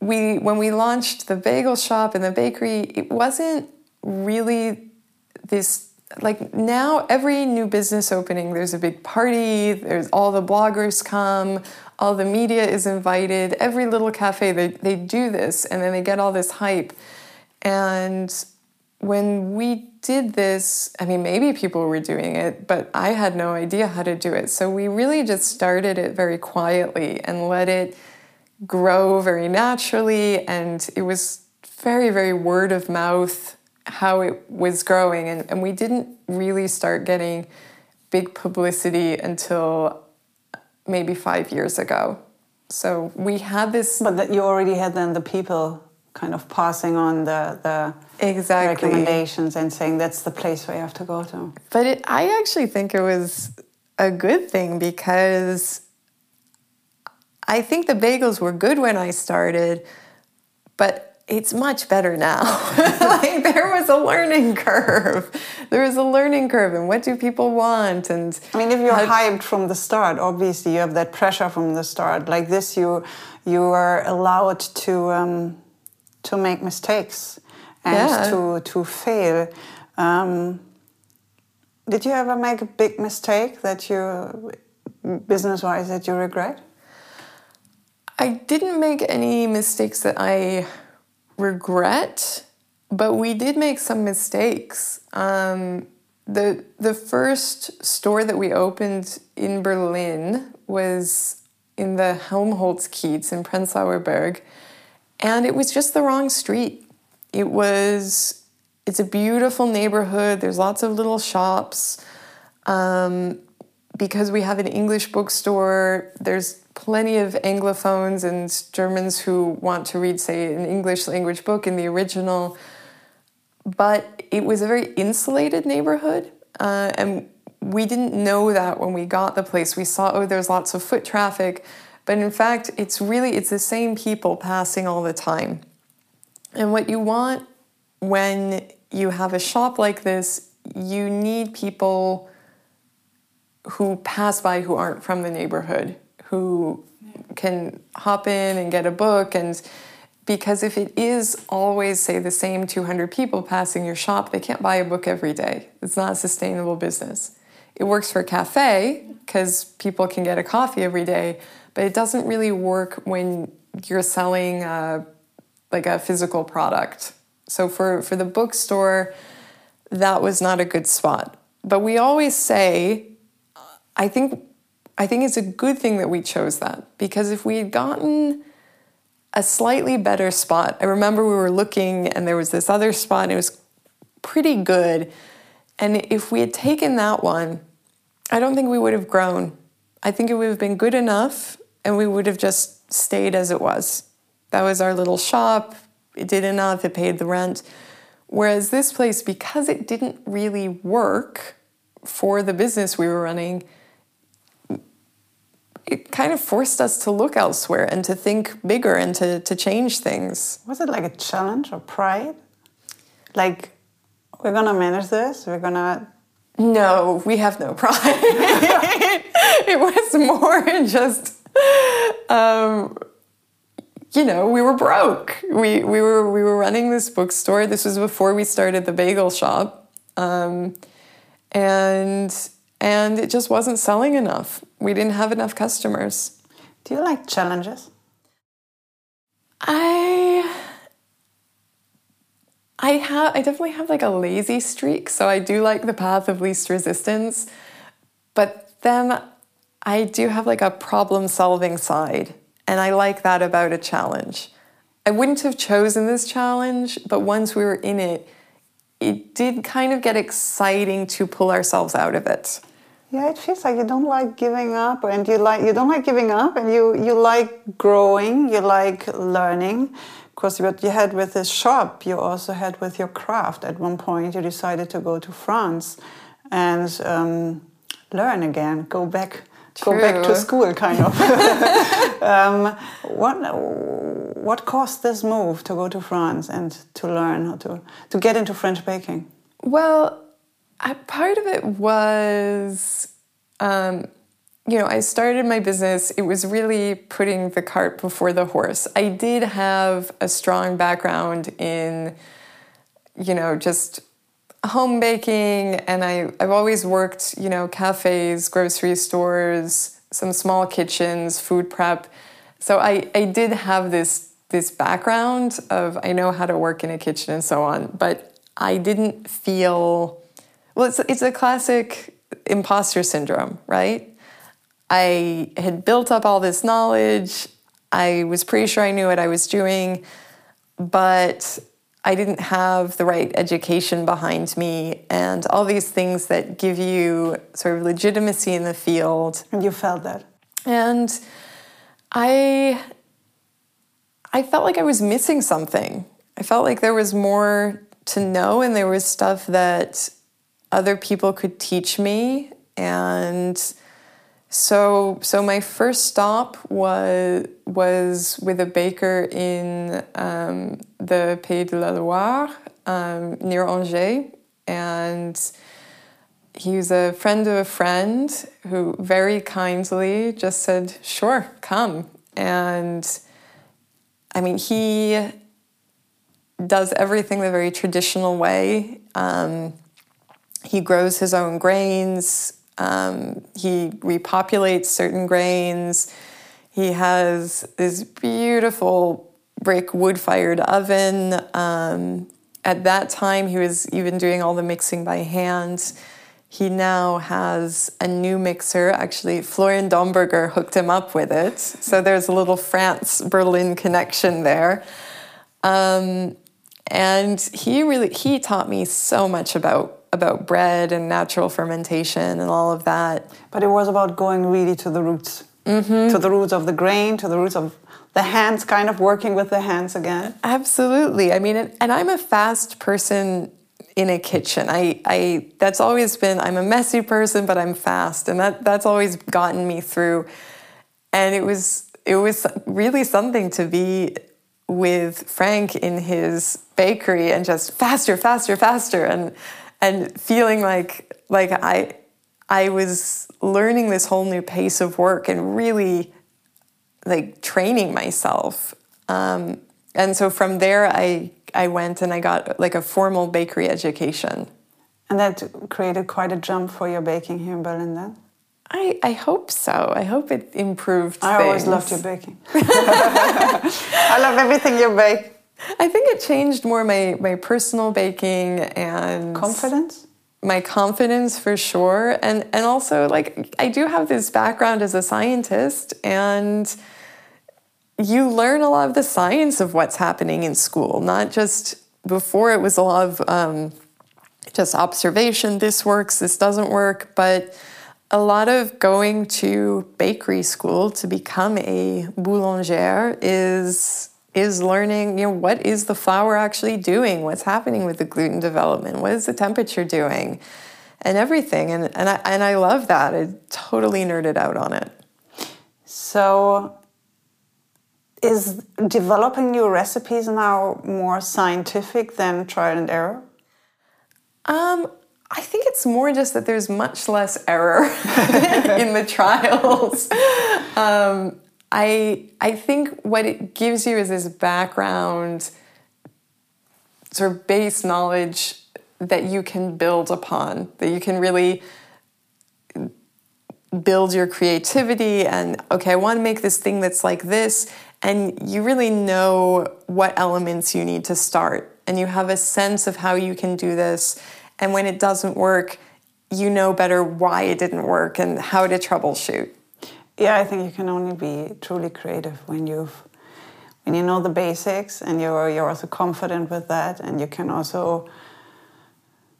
we when we launched the bagel shop and the bakery, it wasn't really this like now every new business opening there's a big party there's all the bloggers come all the media is invited every little cafe they, they do this and then they get all this hype. And when we did this i mean maybe people were doing it but i had no idea how to do it. So we really just started it very quietly and let it grow very naturally and it was very very word of mouth how it was growing and, and we didn't really start getting big publicity until maybe five years ago. So we had this but that you already had then the people kind of passing on the the exactly. recommendations and saying that's the place where you have to go to. But it, i actually think it was a good thing because i think the bagels were good when i started but it's much better now. (laughs) like there was a learning curve. There was a learning curve, and what do people want? And I mean, if you're hyped from the start, obviously you have that pressure from the start. Like this, you you are allowed to um, to make mistakes and yeah. to to fail. Um, did you ever make a big mistake that you, business-wise, that you regret? I didn't make any mistakes that I regret, but we did make some mistakes. Um, the the first store that we opened in Berlin was in the Helmholtz-Kiez in Prenzlauer Berg, and it was just the wrong street. It was it's a beautiful neighborhood. There's lots of little shops. Um, because we have an English bookstore, there's plenty of Anglophones and Germans who want to read, say, an English language book in the original. But it was a very insulated neighborhood. Uh, and we didn't know that when we got the place. We saw, oh, there's lots of foot traffic. But in fact, it's really, it's the same people passing all the time. And what you want when you have a shop like this, you need people who pass by who aren't from the neighborhood, who can hop in and get a book and because if it is always say the same 200 people passing your shop they can't buy a book every day. It's not a sustainable business. It works for a cafe because people can get a coffee every day but it doesn't really work when you're selling a, like a physical product. So for, for the bookstore that was not a good spot. But we always say i think I think it's a good thing that we chose that because if we had gotten a slightly better spot, I remember we were looking and there was this other spot and it was pretty good. And if we had taken that one, I don't think we would have grown. I think it would have been good enough and we would have just stayed as it was. That was our little shop. It did enough, it paid the rent. Whereas this place, because it didn't really work for the business we were running, it kind of forced us to look elsewhere and to think bigger and to, to change things. Was it like a challenge or pride? Like, we're gonna manage this, we're gonna. No, we have no pride. (laughs) it was more just, um, you know, we were broke. We, we, were, we were running this bookstore. This was before we started the bagel shop. Um, and and it just wasn't selling enough. We didn't have enough customers. Do you like challenges? I I have I definitely have like a lazy streak, so I do like the path of least resistance. But then I do have like a problem solving side, and I like that about a challenge. I wouldn't have chosen this challenge, but once we were in it, it did kind of get exciting to pull ourselves out of it. Yeah, it feels like you don't like giving up, and you like you don't like giving up, and you you like growing, you like learning. Because what you had with this shop, you also had with your craft. At one point, you decided to go to France and um, learn again, go back, True. go back to school, kind of. (laughs) um, what what caused this move to go to France and to learn how to to get into French baking? Well I, part of it was, um, you know, I started my business. It was really putting the cart before the horse. I did have a strong background in, you know, just home baking, and I, I've always worked, you know, cafes, grocery stores, some small kitchens, food prep. So I, I did have this this background of I know how to work in a kitchen and so on, but I didn't feel well, it's, it's a classic imposter syndrome, right? I had built up all this knowledge. I was pretty sure I knew what I was doing, but I didn't have the right education behind me and all these things that give you sort of legitimacy in the field. And you felt that. And I I felt like I was missing something. I felt like there was more to know and there was stuff that other people could teach me. And so so my first stop was was with a baker in um, the Pays de la Loire um, near Angers. And he was a friend of a friend who very kindly just said sure come. And I mean he does everything the very traditional way. Um, he grows his own grains. Um, he repopulates certain grains. He has this beautiful brick wood fired oven. Um, at that time, he was even doing all the mixing by hand. He now has a new mixer. Actually, Florian Domberger hooked him up with it. So there's a little France Berlin connection there. Um, and he really he taught me so much about about bread and natural fermentation and all of that. But it was about going really to the roots, mm-hmm. to the roots of the grain, to the roots of the hands, kind of working with the hands again. Absolutely. I mean, and I'm a fast person in a kitchen. I, I that's always been. I'm a messy person, but I'm fast, and that that's always gotten me through. And it was it was really something to be with Frank in his bakery and just faster, faster, faster, and and feeling like like I I was learning this whole new pace of work and really like training myself. Um, and so from there, I I went and I got like a formal bakery education. And that created quite a jump for your baking here in Berlin then? I, I hope so. I hope it improved. I things. always loved your baking. (laughs) I love everything you bake. I think it changed more my, my personal baking and confidence. My confidence for sure. And and also like I do have this background as a scientist and you learn a lot of the science of what's happening in school, not just before it was a lot of um, just observation, this works, this doesn't work, but a lot of going to bakery school to become a boulanger is is learning, you know, what is the flour actually doing? What's happening with the gluten development? What is the temperature doing? And everything. And and I and I love that. I totally nerded out on it. So is developing new recipes now more scientific than trial and error? Um, I think it's more just that there's much less error (laughs) in the trials. (laughs) Um, I I think what it gives you is this background, sort of base knowledge that you can build upon, that you can really build your creativity and okay, I want to make this thing that's like this and you really know what elements you need to start and you have a sense of how you can do this and when it doesn't work you know better why it didn't work and how to troubleshoot yeah i think you can only be truly creative when you've when you know the basics and you're you're also confident with that and you can also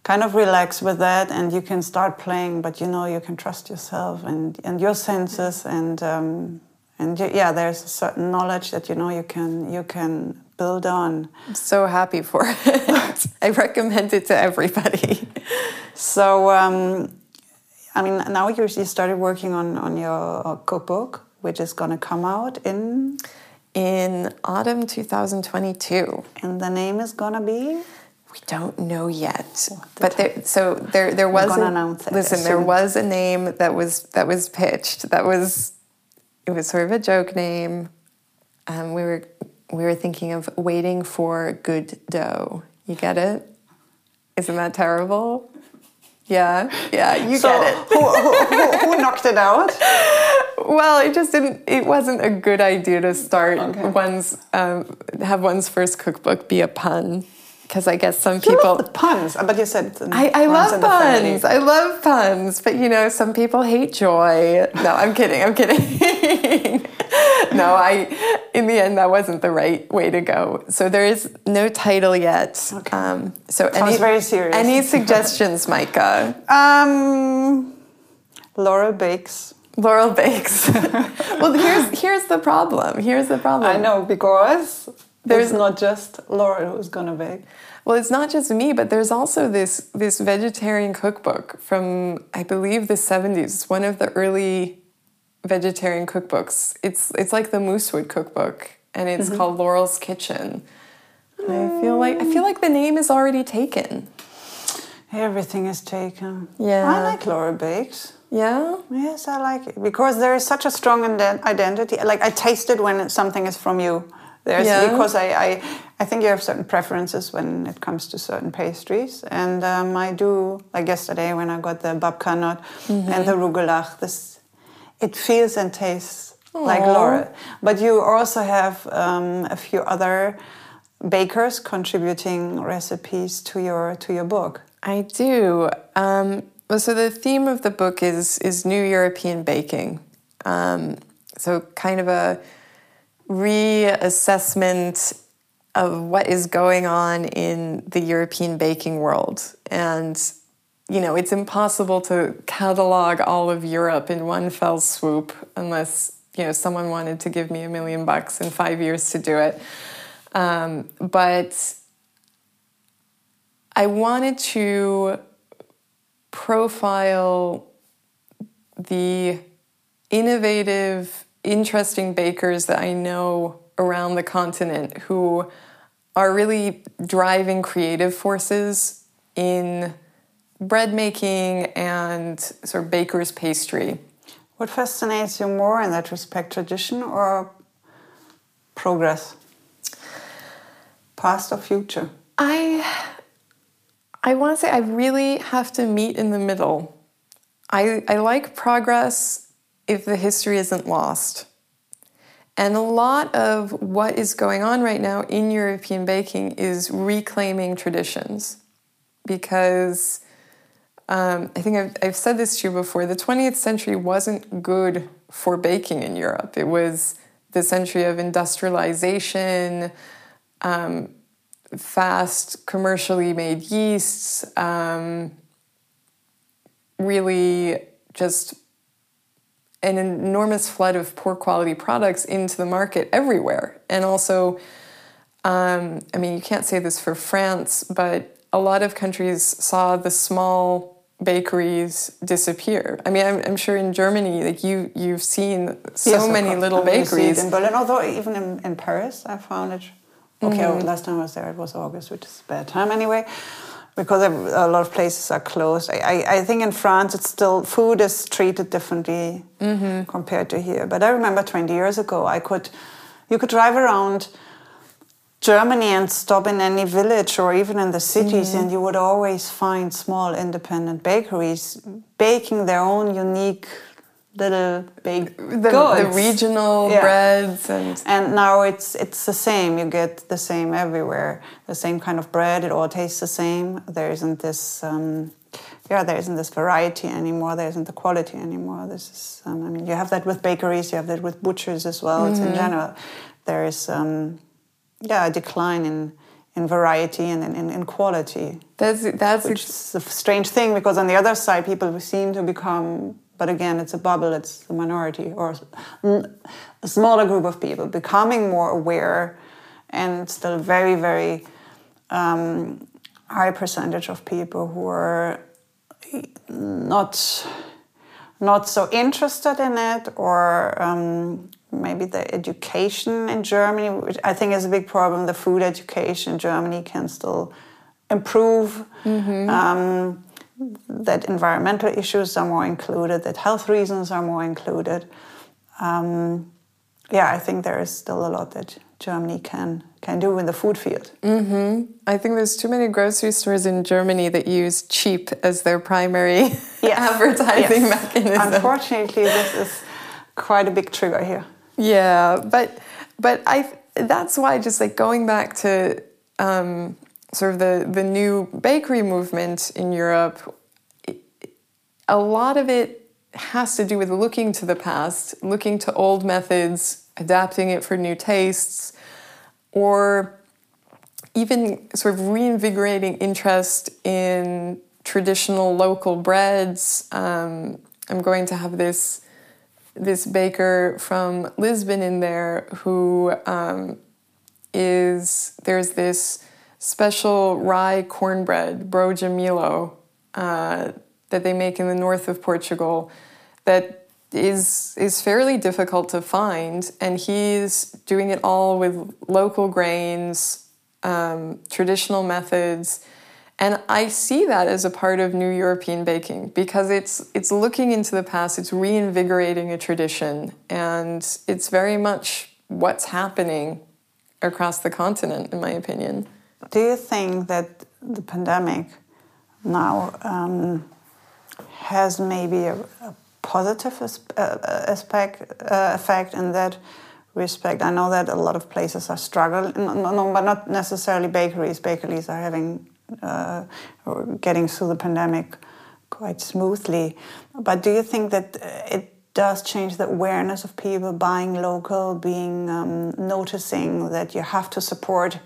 kind of relax with that and you can start playing but you know you can trust yourself and and your senses and um, and yeah there's a certain knowledge that you know you can you can build on. I'm so happy for (laughs) it. I recommend it to everybody. (laughs) So um, i mean now you started working on on your cookbook which is going to come out in in autumn 2022 and the name is going to be we don't know yet, but there, so there there was a, listen. There was a name that was that was pitched. That was it was sort of a joke name. Um, we were we were thinking of waiting for good dough. You get it? Isn't that terrible? Yeah, yeah, you so get it. (laughs) who, who, who, knocked it out? Well, it just didn't. It wasn't a good idea to start okay. one's um, have one's first cookbook be a pun because I guess some you people love puns, but you said I, I love puns. I love puns, but you know, some people hate joy. No, I'm kidding. I'm kidding. (laughs) no, I. In the end, that wasn't the right way to go. So there is no title yet. Okay. Um, so Sounds any, very serious. Any suggestions, Meike? Um, Laurel bakes. Laurel bakes. (laughs) well, here's here's the problem. Here's the problem. I know because there's not just Laurel who's gonna bake. Well, it's not just me, but there's also this this vegetarian cookbook from I believe the 70s. It's one of the early vegetarian cookbooks. It's it's like the Moosewood cookbook, and it's mm-hmm. called Laurel's Kitchen. I feel like I feel like the name is already taken. Everything is taken. Yeah, I like Laurel bakes. Yeah. Yes, I like it because there is such a strong identity. Like I taste it when something is from you. There's yeah. because I, I, I think you have certain preferences when it comes to certain pastries, and um, I do like yesterday when I got the babka nut mm-hmm. and the rugelach. This it feels and tastes like Aw. Laurel. But you also have um, a few other bakers contributing recipes to your to your book. I do. Um, well, so the theme of the book is is New European baking. Um, so kind of a reassessment of what is going on in the European baking world, and you know it's impossible to catalog all of Europe in one fell swoop unless you know someone wanted to give me a million bucks in five years to do it. Um, but I wanted to profile the innovative, interesting bakers that I know around the continent who are really driving creative forces in bread making and sort of baker's pastry. What fascinates you more in that respect, tradition or progress? Past or future? I I want to say I really have to meet in the middle. I I like progress if the history isn't lost. And a lot of what is going on right now in European baking is reclaiming traditions. Because um, I think I've, I've said this to you before the 20th century wasn't good for baking in Europe. It was the century of industrialization, um, fast, commercially made yeasts, um, really just an enormous flood of poor quality products into the market everywhere. And also, um, I mean, you can't say this for France, but a lot of countries saw the small bakeries disappear. I mean, I'm, I'm sure in Germany, like you, you've seen so Yes, many little I mean, you see it bakeries. in Berlin, although even in, in Paris, I found it. Okay, well, last time I was there, it was August, which is a bad time anyway, because a lot of places are closed. I, I, I think in France, it's still food is treated differently mm-hmm. compared to here. But I remember 20 years ago, I could, you could drive around Germany and stop in any village or even in the cities, and you would always find small independent bakeries baking their own unique little baked the, the goods. regional Yeah. breads and And now it's it's the same. You get the same everywhere. The same kind of bread. It all tastes the same. There isn't this. Um, yeah, there isn't this variety anymore. There isn't the quality anymore. This is. Um, I mean, you have that with bakeries. You have that with butchers as well. It's in general. There is. Um, yeah, a decline in in variety and in, in, quality. That's that's which is a strange thing because on the other side people seem to become but again it's a bubble it's a minority or a smaller group of people becoming more aware and still very very um, high percentage of people who are not not so interested in it or um, maybe the education in Germany, which I think is a big problem. The food education in Germany can still improve. Um, that environmental issues are more included, that health reasons are more included. Um, yeah, I think there is still a lot that Germany can can do in the food field. I think there's too many grocery stores in Germany that use cheap as their primary (laughs) Yes. advertising Yes. mechanism. Unfortunately, this is quite a big trigger here. Yeah, but but I that's why just like going back to um, sort of the the new bakery movement in Europe, a lot of it has to do with looking to the past, looking to old methods, adapting it for new tastes, or even sort of reinvigorating interest in traditional local breads. Um, I'm going to have this this baker from Lisbon in there who um, is there's this special rye cornbread, broa de milho, uh, that they make in the north of Portugal that is is fairly difficult to find, and he's doing it all with local grains, um, traditional methods. And I see that as a part of new European baking because it's it's looking into the past, it's reinvigorating a tradition, and it's very much what's happening across the continent, in my opinion. Do you think that the pandemic now um, has maybe a, a positive uh, aspect uh, effect in that respect. I know that a lot of places are struggling, no, no, but not necessarily bakeries. Bakeries are having uh, getting through the pandemic quite smoothly. But do you think that it does change the awareness of people buying local, being um, noticing that you have to support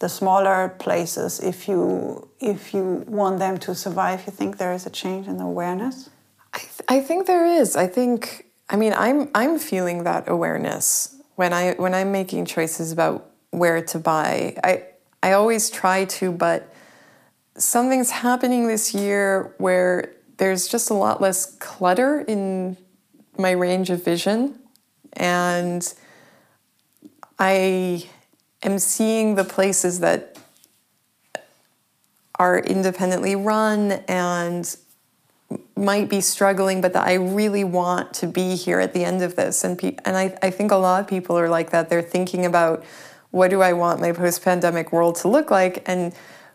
the smaller places if you if you want them to survive? You think there is a change in the awareness? I, th I think there is. I think. I mean, I'm I'm feeling that awareness when I when I'm making choices about where to buy. I I always try to, but something's happening this year where there's just a lot less clutter in my range of vision and I am seeing the places that are independently run and might be struggling, but that I really want to be here at the end of this. And pe- and I, I think a lot of people are like that. They're thinking about what do I want my post-pandemic world to look like, and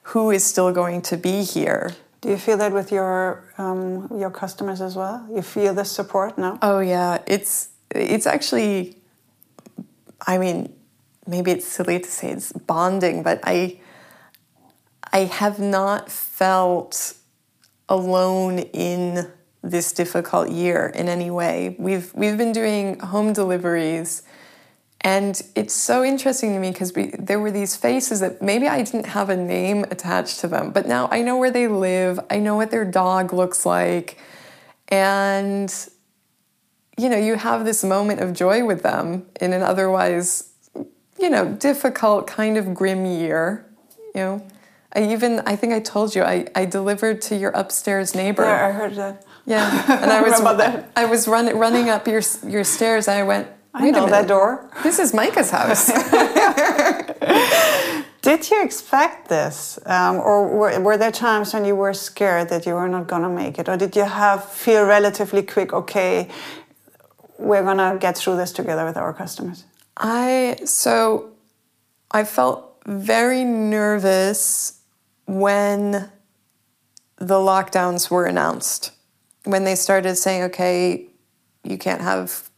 who is still going to be here. Do you feel that with your um, your customers as well? You feel the support now? Oh yeah, it's it's actually. I mean, maybe it's silly to say it's bonding, but I I have not felt alone in this difficult year in any way. We've we've been doing home deliveries and it's so interesting to me because there were these faces that maybe I didn't have a name attached to them, but now I know where they live, I know what their dog looks like, and you know, you have this moment of joy with them in an otherwise, you know, difficult kind of grim year, you know. I even I think I told you I, I delivered to your upstairs neighbor. Yeah, I heard that. Yeah, and I (laughs) was I was running running up your your stairs. And I went. I know that door. This is Meike's house. (laughs) Did you expect this, um, or were, were, there times when you were scared that you were not going to make it, or did you have feel relatively quick? Okay, we're going to get through this together with our customers. I so I felt very nervous when the lockdowns were announced, when they started saying, okay, you can't have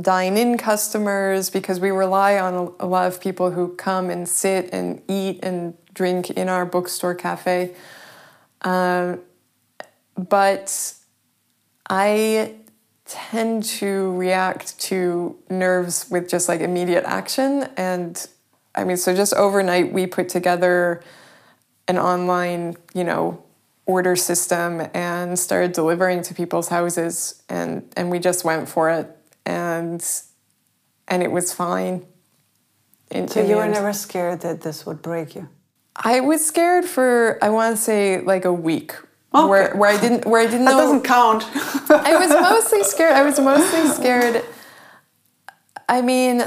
dine in customers because we rely on a, lot of people who come and sit and eat and drink in our bookstore cafe. Um, but I tend to react to nerves with just like immediate action. And I mean, so just overnight, we put together an online, you know, order system and started delivering to people's houses and and we just went for it and and it was fine. In, so you were never scared that this would break you? I was scared for I want to say like a week. Okay. Where, where I didn't where I didn't (laughs) that know doesn't count. I was mostly scared. I was mostly scared. I mean,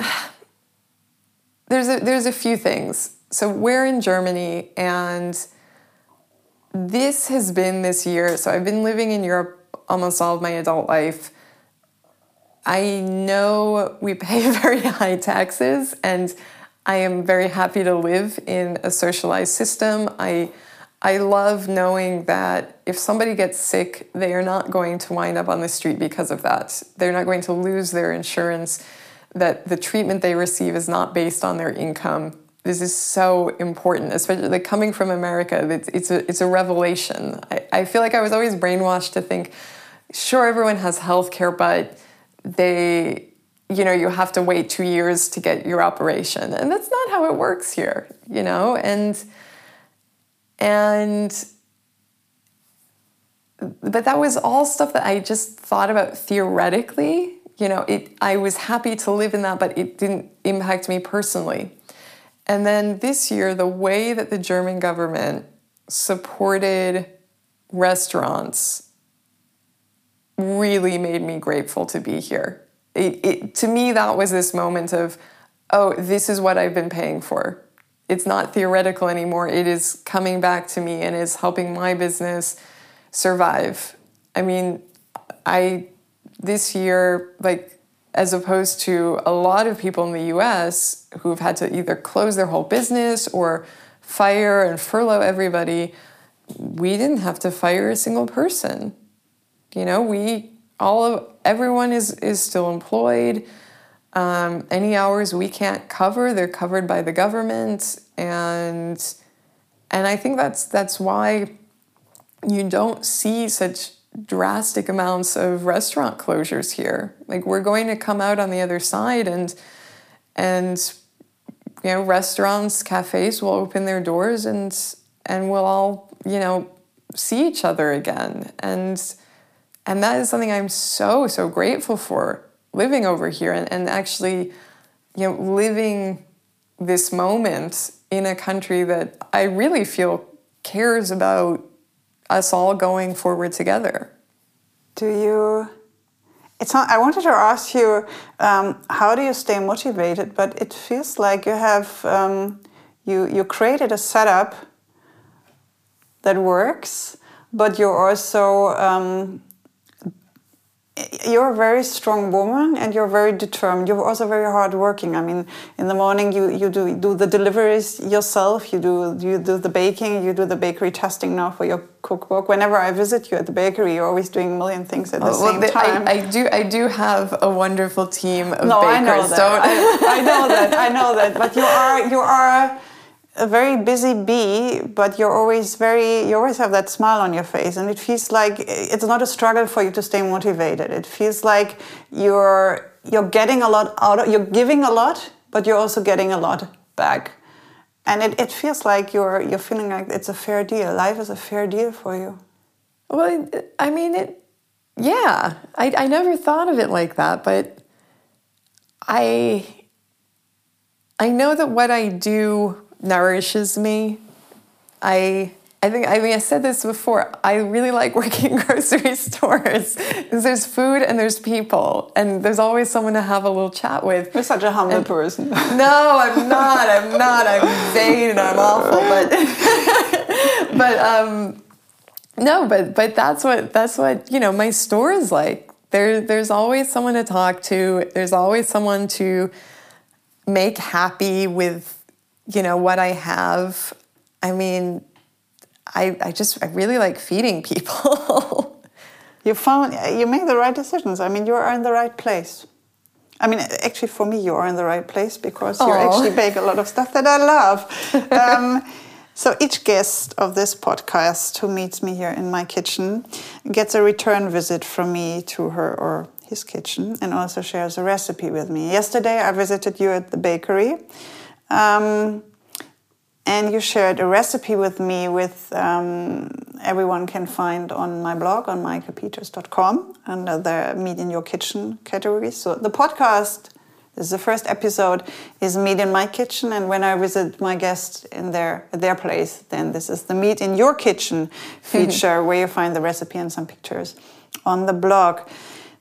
there's a, there's a few things so we're in Germany, and this has been this year. So I've been living in Europe almost all of my adult life. I know we pay (laughs) very high taxes, and I am very happy to live in a socialized system. I I love knowing that if somebody gets sick, they are not going to wind up on the street because of that. They're not going to lose their insurance, that the treatment they receive is not based on their income this is so important, especially like coming from America. It's, it's a it's a revelation. I, I feel like I was always brainwashed to think, sure, everyone has health care, but they you know you have to wait two years to get your operation. And that's not how it works here you know? And and but that was all stuff that i just thought about theoretically you know? It i was happy to live in that but it didn't impact me personally. And then this year, the way that the German government supported restaurants really made me grateful to be here. It, it, to me, that was this moment of, oh, this is what I've been paying for. It's not theoretical anymore. It is coming back to me and is helping my business survive. I mean, I this year, like as opposed to a lot of people in the US who've had to either close their whole business or fire and furlough everybody, we didn't have to fire a single person. You know, we all of everyone is is still employed. Um, any hours we can't cover, they're covered by the government, and and I think that's that's why you don't see such drastic amounts of restaurant closures here. Like we're going to come out on the other side, and and you know restaurants, cafes will open their doors, and and we'll all you know see each other again, and and that is something I'm so so grateful for living over here and, and actually you know living this moment in a country that I really feel cares about us all going forward together. Do you? It's not. I wanted to ask you, um, how do you stay motivated? But it feels like you have um, you you created a setup that works, but you're also um, you're a very strong woman and you're very determined. You're also very hardworking. I mean, in the morning you, you do do the deliveries yourself. You do you do the baking. You do the bakery testing now for your cookbook. Whenever I visit you at the bakery, you're always doing a million things at the oh, same time. I, I, do I do have a wonderful team of no, bakers. I know that. I, I know that. I know that. But you are you are a very busy bee, but you're always very, you always have that smile on your face. And it feels like it's not a struggle for you to stay motivated. It feels like you're, you're getting a lot out of, you're giving a lot, but you're also getting a lot back. And it, it feels like you're, you're feeling like it's a fair deal. Life is a fair deal for you. Well, I mean, it, yeah, I, I never thought of it like that, but I, I know that what I do nourishes me. I I think I mean I said this before. I really like (laughs) working in grocery stores because there's food and there's people and there's always someone to have a little chat with. You're such a humble and, person. (laughs) No, I'm not. I'm not. I'm vain and I'm awful. But (laughs) but um, no, but but that's what that's what you know. My store is like. There there's always someone to talk to. There's always someone to make happy with you know, what I have. I mean, I, I just, I really like feeding people. (laughs) you found, you made the right decisions. I mean, you are in the right place. I mean, actually, for me, you are in the right place because Aww. you actually bake a lot of stuff that I love. (laughs) um, so each guest of this podcast who meets me here in my kitchen gets a return visit from me to her or his kitchen and also shares a recipe with me. Yesterday, I visited you at the bakery um, and you shared a recipe with me with um, everyone can find on my blog on meikepeters.com under the meet in your kitchen category. So the podcast this is the first episode is meet in my kitchen. And when i visit my guests in their their place then this is the meet in your kitchen (laughs) feature where you find the recipe and some pictures on the blog.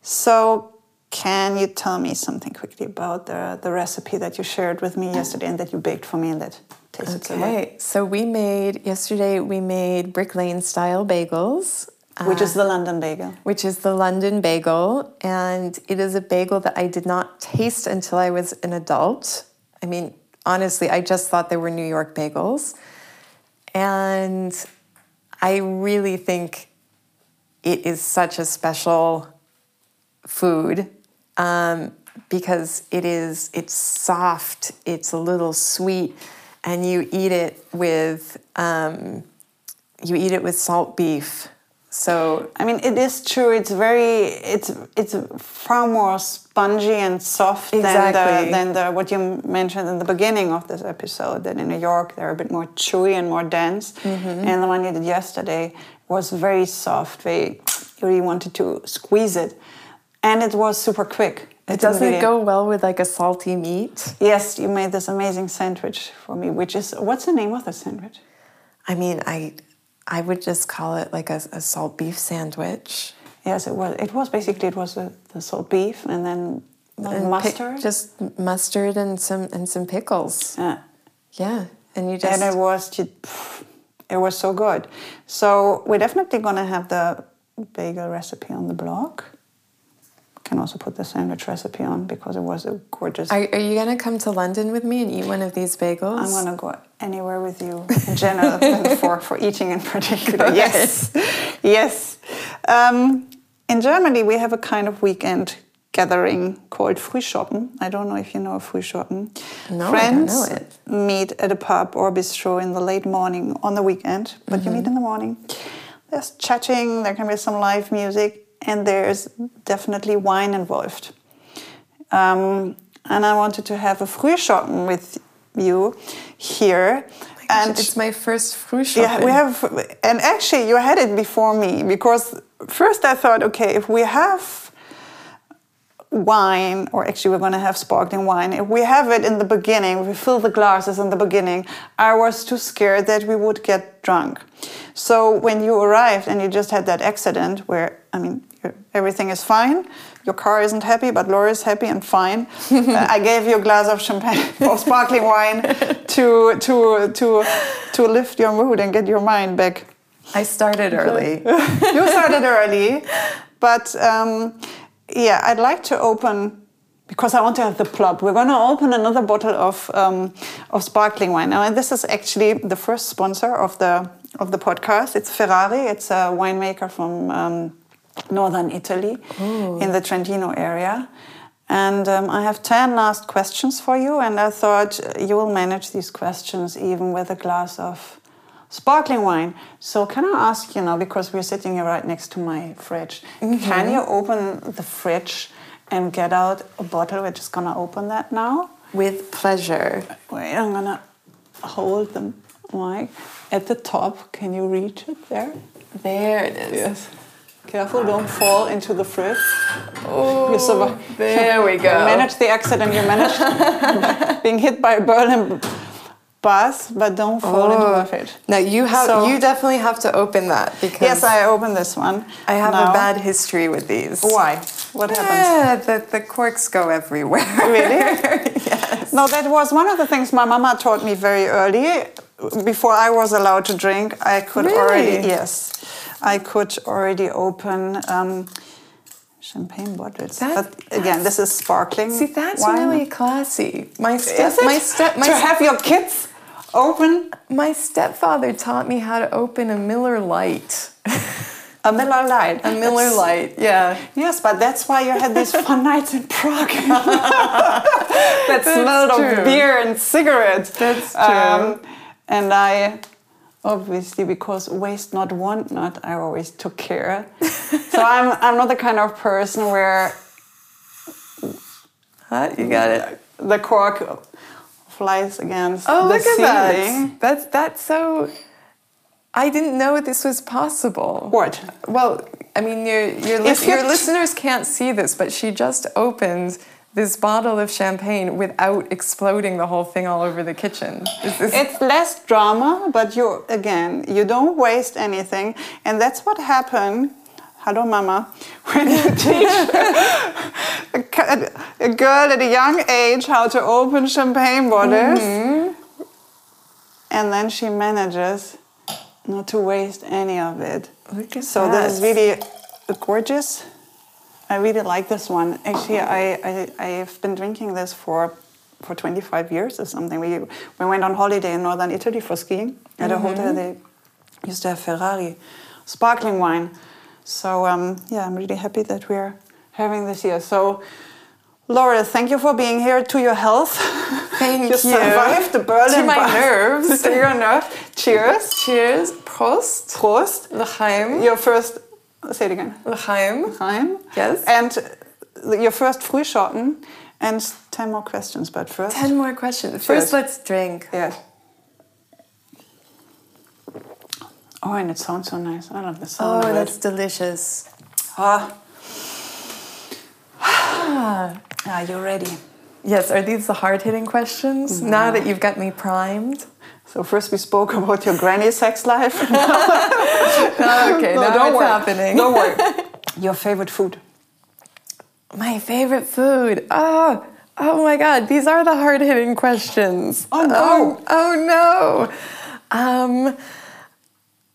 So can you tell me something quickly about the, the recipe that you shared with me yesterday and that you baked for me and that tasted so Okay, so we made, yesterday we made Brick Lane style bagels. Which is uh, the London bagel. Which is the London bagel. And it is a bagel that I did not taste until I was an adult. I mean, honestly, I just thought they were New York bagels. And I really think it is such a special food um, because it is it's soft, it's a little sweet, and you eat it with um, you eat it with salt beef. So I mean, it is true. It's very it's it's far more spongy and soft exactly. than the, than the what you mentioned in the beginning of this episode. That in New York they're a bit more chewy and more dense, mm-hmm. and the one you did yesterday was very soft. Very you really wanted to squeeze it and it was super quick. It doesn't really... go well with like a salty meat. Yes, you made this amazing sandwich for me, which is what's the name of the sandwich? I mean, I I would just call it like a, a salt beef sandwich. Yes, it was. It was basically it was a, the salt beef and then and mustard, just mustard and some and some pickles. Yeah, yeah, and you just and it was it was so good. So we're definitely gonna have the bagel recipe on the blog can also put the sandwich recipe on because it was a gorgeous. Are, are you going to come to London with me and eat one of these bagels? I'm going to go anywhere with you in general (laughs) for, for eating in particular. Yes. Yes. Um, in Germany, we have a kind of weekend gathering called Frühschoppen. I don't know if you know Frühschoppen. No, I don't Friends know it. meet at a pub or bistro in the late morning on the weekend, but you meet in the morning. There's chatting, there can be some live music, and there's definitely wine involved. Um, and I wanted to have a Frühschoppen with you here. and it's my first Frühschoppen. yeah, we have, and actually, you had it before me because first I thought, okay, if we have wine, or actually, we're going to have sparkling wine, if we have it in the beginning, we fill the glasses in the beginning, I was too scared that we would get drunk. So when you arrived and you just had that accident where, I mean, everything is fine, your car isn't happy, but Laurel is happy and fine. (laughs) Uh, I gave you a glass of champagne (laughs) or sparkling wine (laughs) to to to to lift your mood and get your mind back. I started early. You started early, but um, yeah, I'd like to open because I want to have the plop. We're going to open another bottle of um, of sparkling wine now, and this is actually the first sponsor of the of the podcast. It's Ferrari. It's a winemaker from um, northern Italy in the Trentino area. And um, I have 10 last questions for you, and I thought you will manage these questions even with a glass of sparkling wine. So, can I ask you now, because we're sitting here right next to my fridge, can you open the fridge and get out a bottle? We're just gonna open that now. With pleasure. Wait, I'm gonna hold the mic at the top. Can you reach it there? There it is. Yes. Careful, don't fall into the fridge. Oh, You there we You go. (laughs) managed the accident. You managed (laughs) being hit by a Berlin bus, but don't fall into the oh. fridge. Now you have So- you definitely have to open that because Yes, I opened this one. I have now. a bad history with these. Why? What happened? Yeah, the, the corks go everywhere. Really? (laughs) yes. No, that was one of the things my mama taught me very early. Before I was allowed to drink, I could already yes, I could already open um, champagne bottles. That- but again, this is sparkling. See, that's wine. really classy. My step, my step, my to have your kids open My stepfather taught me how to open a Miller Lite. a Miller Lite. A Miller Lite, yeah. Yes, but that's why you had these fun nights in Prague. (laughs) that smelled true. of beer and cigarettes. That's Um, and I, obviously, because waste not, want not, I always took care. (laughs) so I'm, I'm not the kind of person where Huh? You got it. the cork flies against Oh, look at that. That's that's so. I didn't know this was possible. What? Well, I mean, your your, you- your listeners can't see this, but she just opened this bottle of champagne without exploding the whole thing all over the kitchen. Is- It's less drama, but you again, you don't waste anything, and that's what happened. Hello, Mama. (laughs) When you teach a, a girl at a young age how to open champagne bottles, mm-hmm. and then she manages not to waste any of it. Look at so that. this is really gorgeous. I really like this one. Actually, I, I I've been drinking this for for 25 years or something. We we went on holiday in northern Italy for skiing at a hotel. They used to have Ferrari, sparkling wine. So um, yeah, I'm really happy that we're having this here. So. Laurel, thank you for being here. To your health. Thank (laughs) you you. survived the Berlin To my nerves. (laughs) to your nerves. Cheers. Cheers. Prost. Prost. L'chaim. Your first. Say it again. L'chaim. Time. Yes. And your first Frühschoppen and 10 more questions, but first. Ten more questions. First, let's drink. Yes. Oh, and it sounds so nice. I love the sound Oh, that's delicious. Ah. (sighs) Are you ready? Yes, are these the hard hitting questions? Now that you've got me primed? So first we spoke (laughs) about your granny sex life. (laughs) okay, (laughs) No, now don't worry. happening. Don't worry. Your favorite food? My favorite food. Oh, oh my God, these are the hard hitting questions. Oh, no. Oh, oh, no. Um,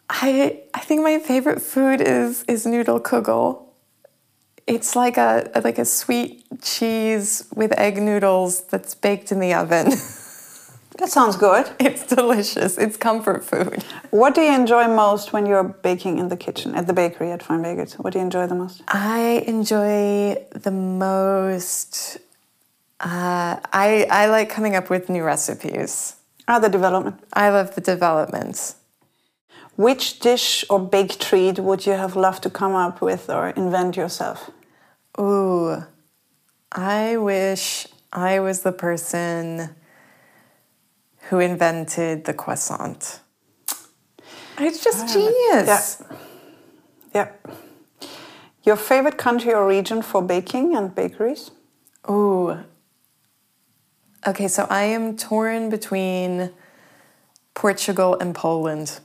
I I think my favorite food is is noodle kugel. It's like a like a sweet cheese with egg noodles that's baked in the oven. That sounds good. (laughs) It's delicious. It's comfort food. What do you enjoy most when you're baking in the kitchen at the bakery at Fine Bagels? What do you enjoy the most? I enjoy the most. Uh, I I like coming up with new recipes. Ah, the development. I love the development. Which dish or baked treat would you have loved to come up with or invent yourself? Ooh, I wish I was the person who invented the croissant. It's just genius. Yeah. Your favorite country or region for baking and bakeries? Ooh. Okay, so I am torn between Portugal and Poland.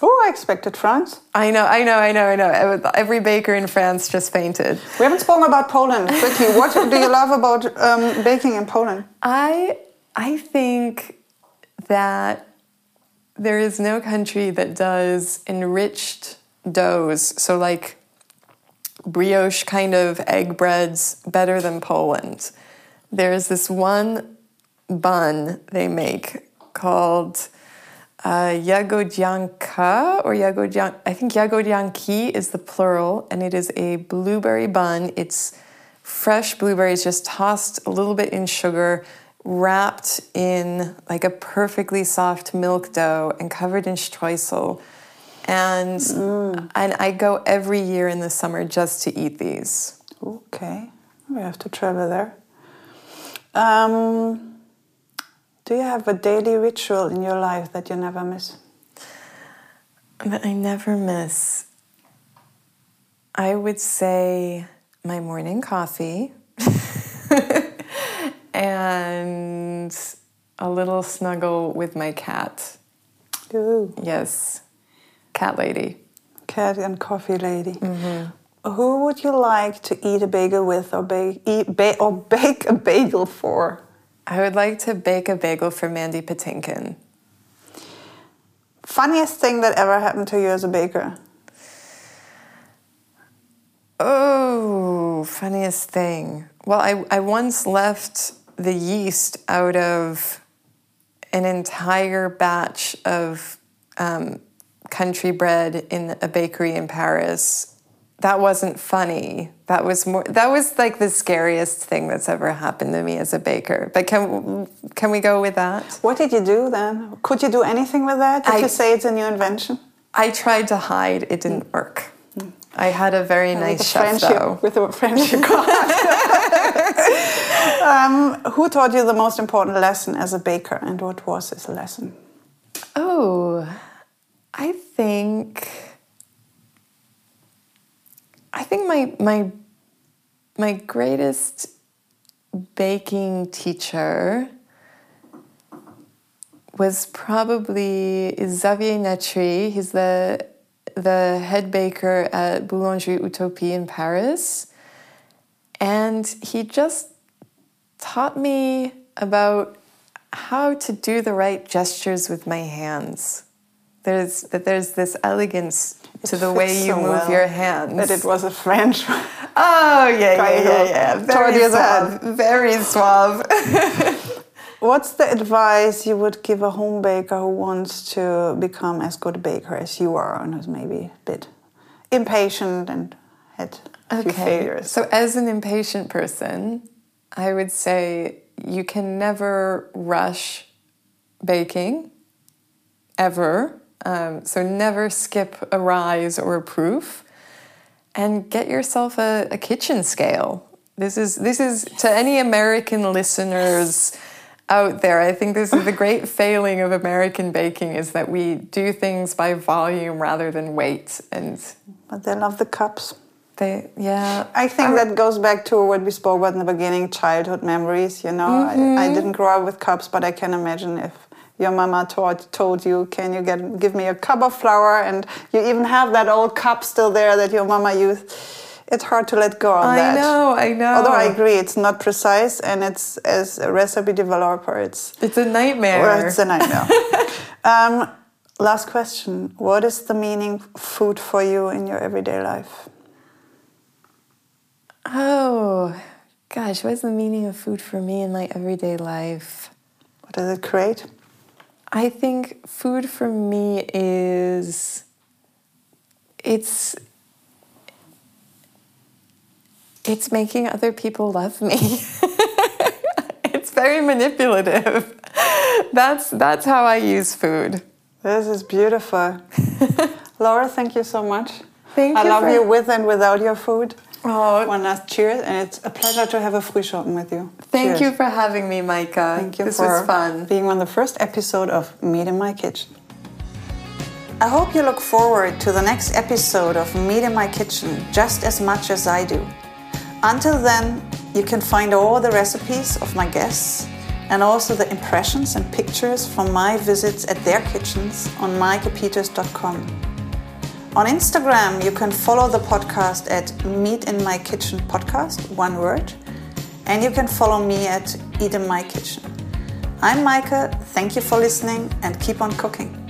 Oh, I expected France. I know, I know, I know, I know. Every baker in France just fainted. We haven't spoken about Poland. Quickly, what do you love about um, baking in Poland? I I think that there is no country that does enriched doughs, so like brioche kind of egg breads, better than Poland. There's this one bun they make called uh, or jagodzian. I think jagodzianki is the plural, and it is a blueberry bun. It's fresh blueberries just tossed a little bit in sugar, wrapped in like a perfectly soft milk dough and covered in streusel. And and I go every year in the summer just to eat these. Okay, we have to travel there. Um, do you have a daily ritual in your life that you never miss? That I never miss. I would say my morning coffee and a little snuggle with my cat. Ooh, Yes, cat lady. cat and coffee lady. Mm-hmm. Who would you like to eat a bagel with or, bake, eat, ba- or bake a bagel for? I would like to bake a bagel for Mandy Patinkin. Funniest thing that ever happened to you as a baker? Oh, funniest thing. Well, I, I once left the yeast out of an entire batch of um, country bread in a bakery in Paris. That wasn't funny. That was more. That was like the scariest thing that's ever happened to me as a baker. But can can we go with that? What did you do then? Could you do anything with that? Did I- you say it's a new invention? I tried to hide. It didn't work. I had a very nice chef friendship, though. With a friendship (laughs) card. (laughs) um, who taught you the most important lesson as a baker, and what was this lesson? Oh, I think I think my my my greatest baking teacher was probably Xavier Netry. He's the the head baker at Boulangerie Utopie in Paris. And he just taught me about how to do the right gestures with my hands. There's that there's this elegance to the way you so move well your hands. That it was a French. One. (laughs) Oh yeah, yeah, yeah, yeah. Very suave. Very suave. (laughs) What's the advice you would give a home baker who wants to become as good a baker as you are, and who's maybe a bit impatient and had a few failures? So, as an impatient person, I would say you can never rush baking, ever. Um, so, never skip a rise or a proof, and get yourself a, a kitchen scale. This is this is to any American listeners out there. I think this is the great (laughs) failing of American baking is that we do things by volume rather than weight, and But they love the cups. They yeah. I think that goes back to what we spoke about in the beginning childhood memories. You know, I, I didn't grow up with cups, but I can imagine if your mama taught, told you, Can you get, give me a cup of flour? And you even have that old cup still there that your mama used. It's hard to let go of I that. I know, I know. Although I agree, it's not precise, and it's as a recipe developer, it's It's a nightmare. well, it's a nightmare. (laughs) um, last question: What is the meaning of food for you in your everyday life? Oh, gosh, what is the meaning of food for me in my everyday life? What does it create? I think food for me is it's it's making other people love me. (laughs) it's very manipulative. That's that's how I use food. This is beautiful. (laughs) Laurel, thank you so much. Thank I you love for- you with and without your food. Oh, One last cheers, and it's a pleasure to have a Frühschoppen with you. thank Cheers. you for having me, Meike. Thank you this for was fun. being on the first episode of Meet in My Kitchen. I hope you look forward to the next episode of Meet in My Kitchen just as much as I do. Until then, you can find all the recipes of my guests and also the impressions and pictures from my visits at their kitchens on meikepeters.com. On Instagram, you can follow the podcast at Meet in My Kitchen Podcast, one word, and you can follow me at Eat in My Kitchen. I'm Meike, thank you for listening and keep on cooking.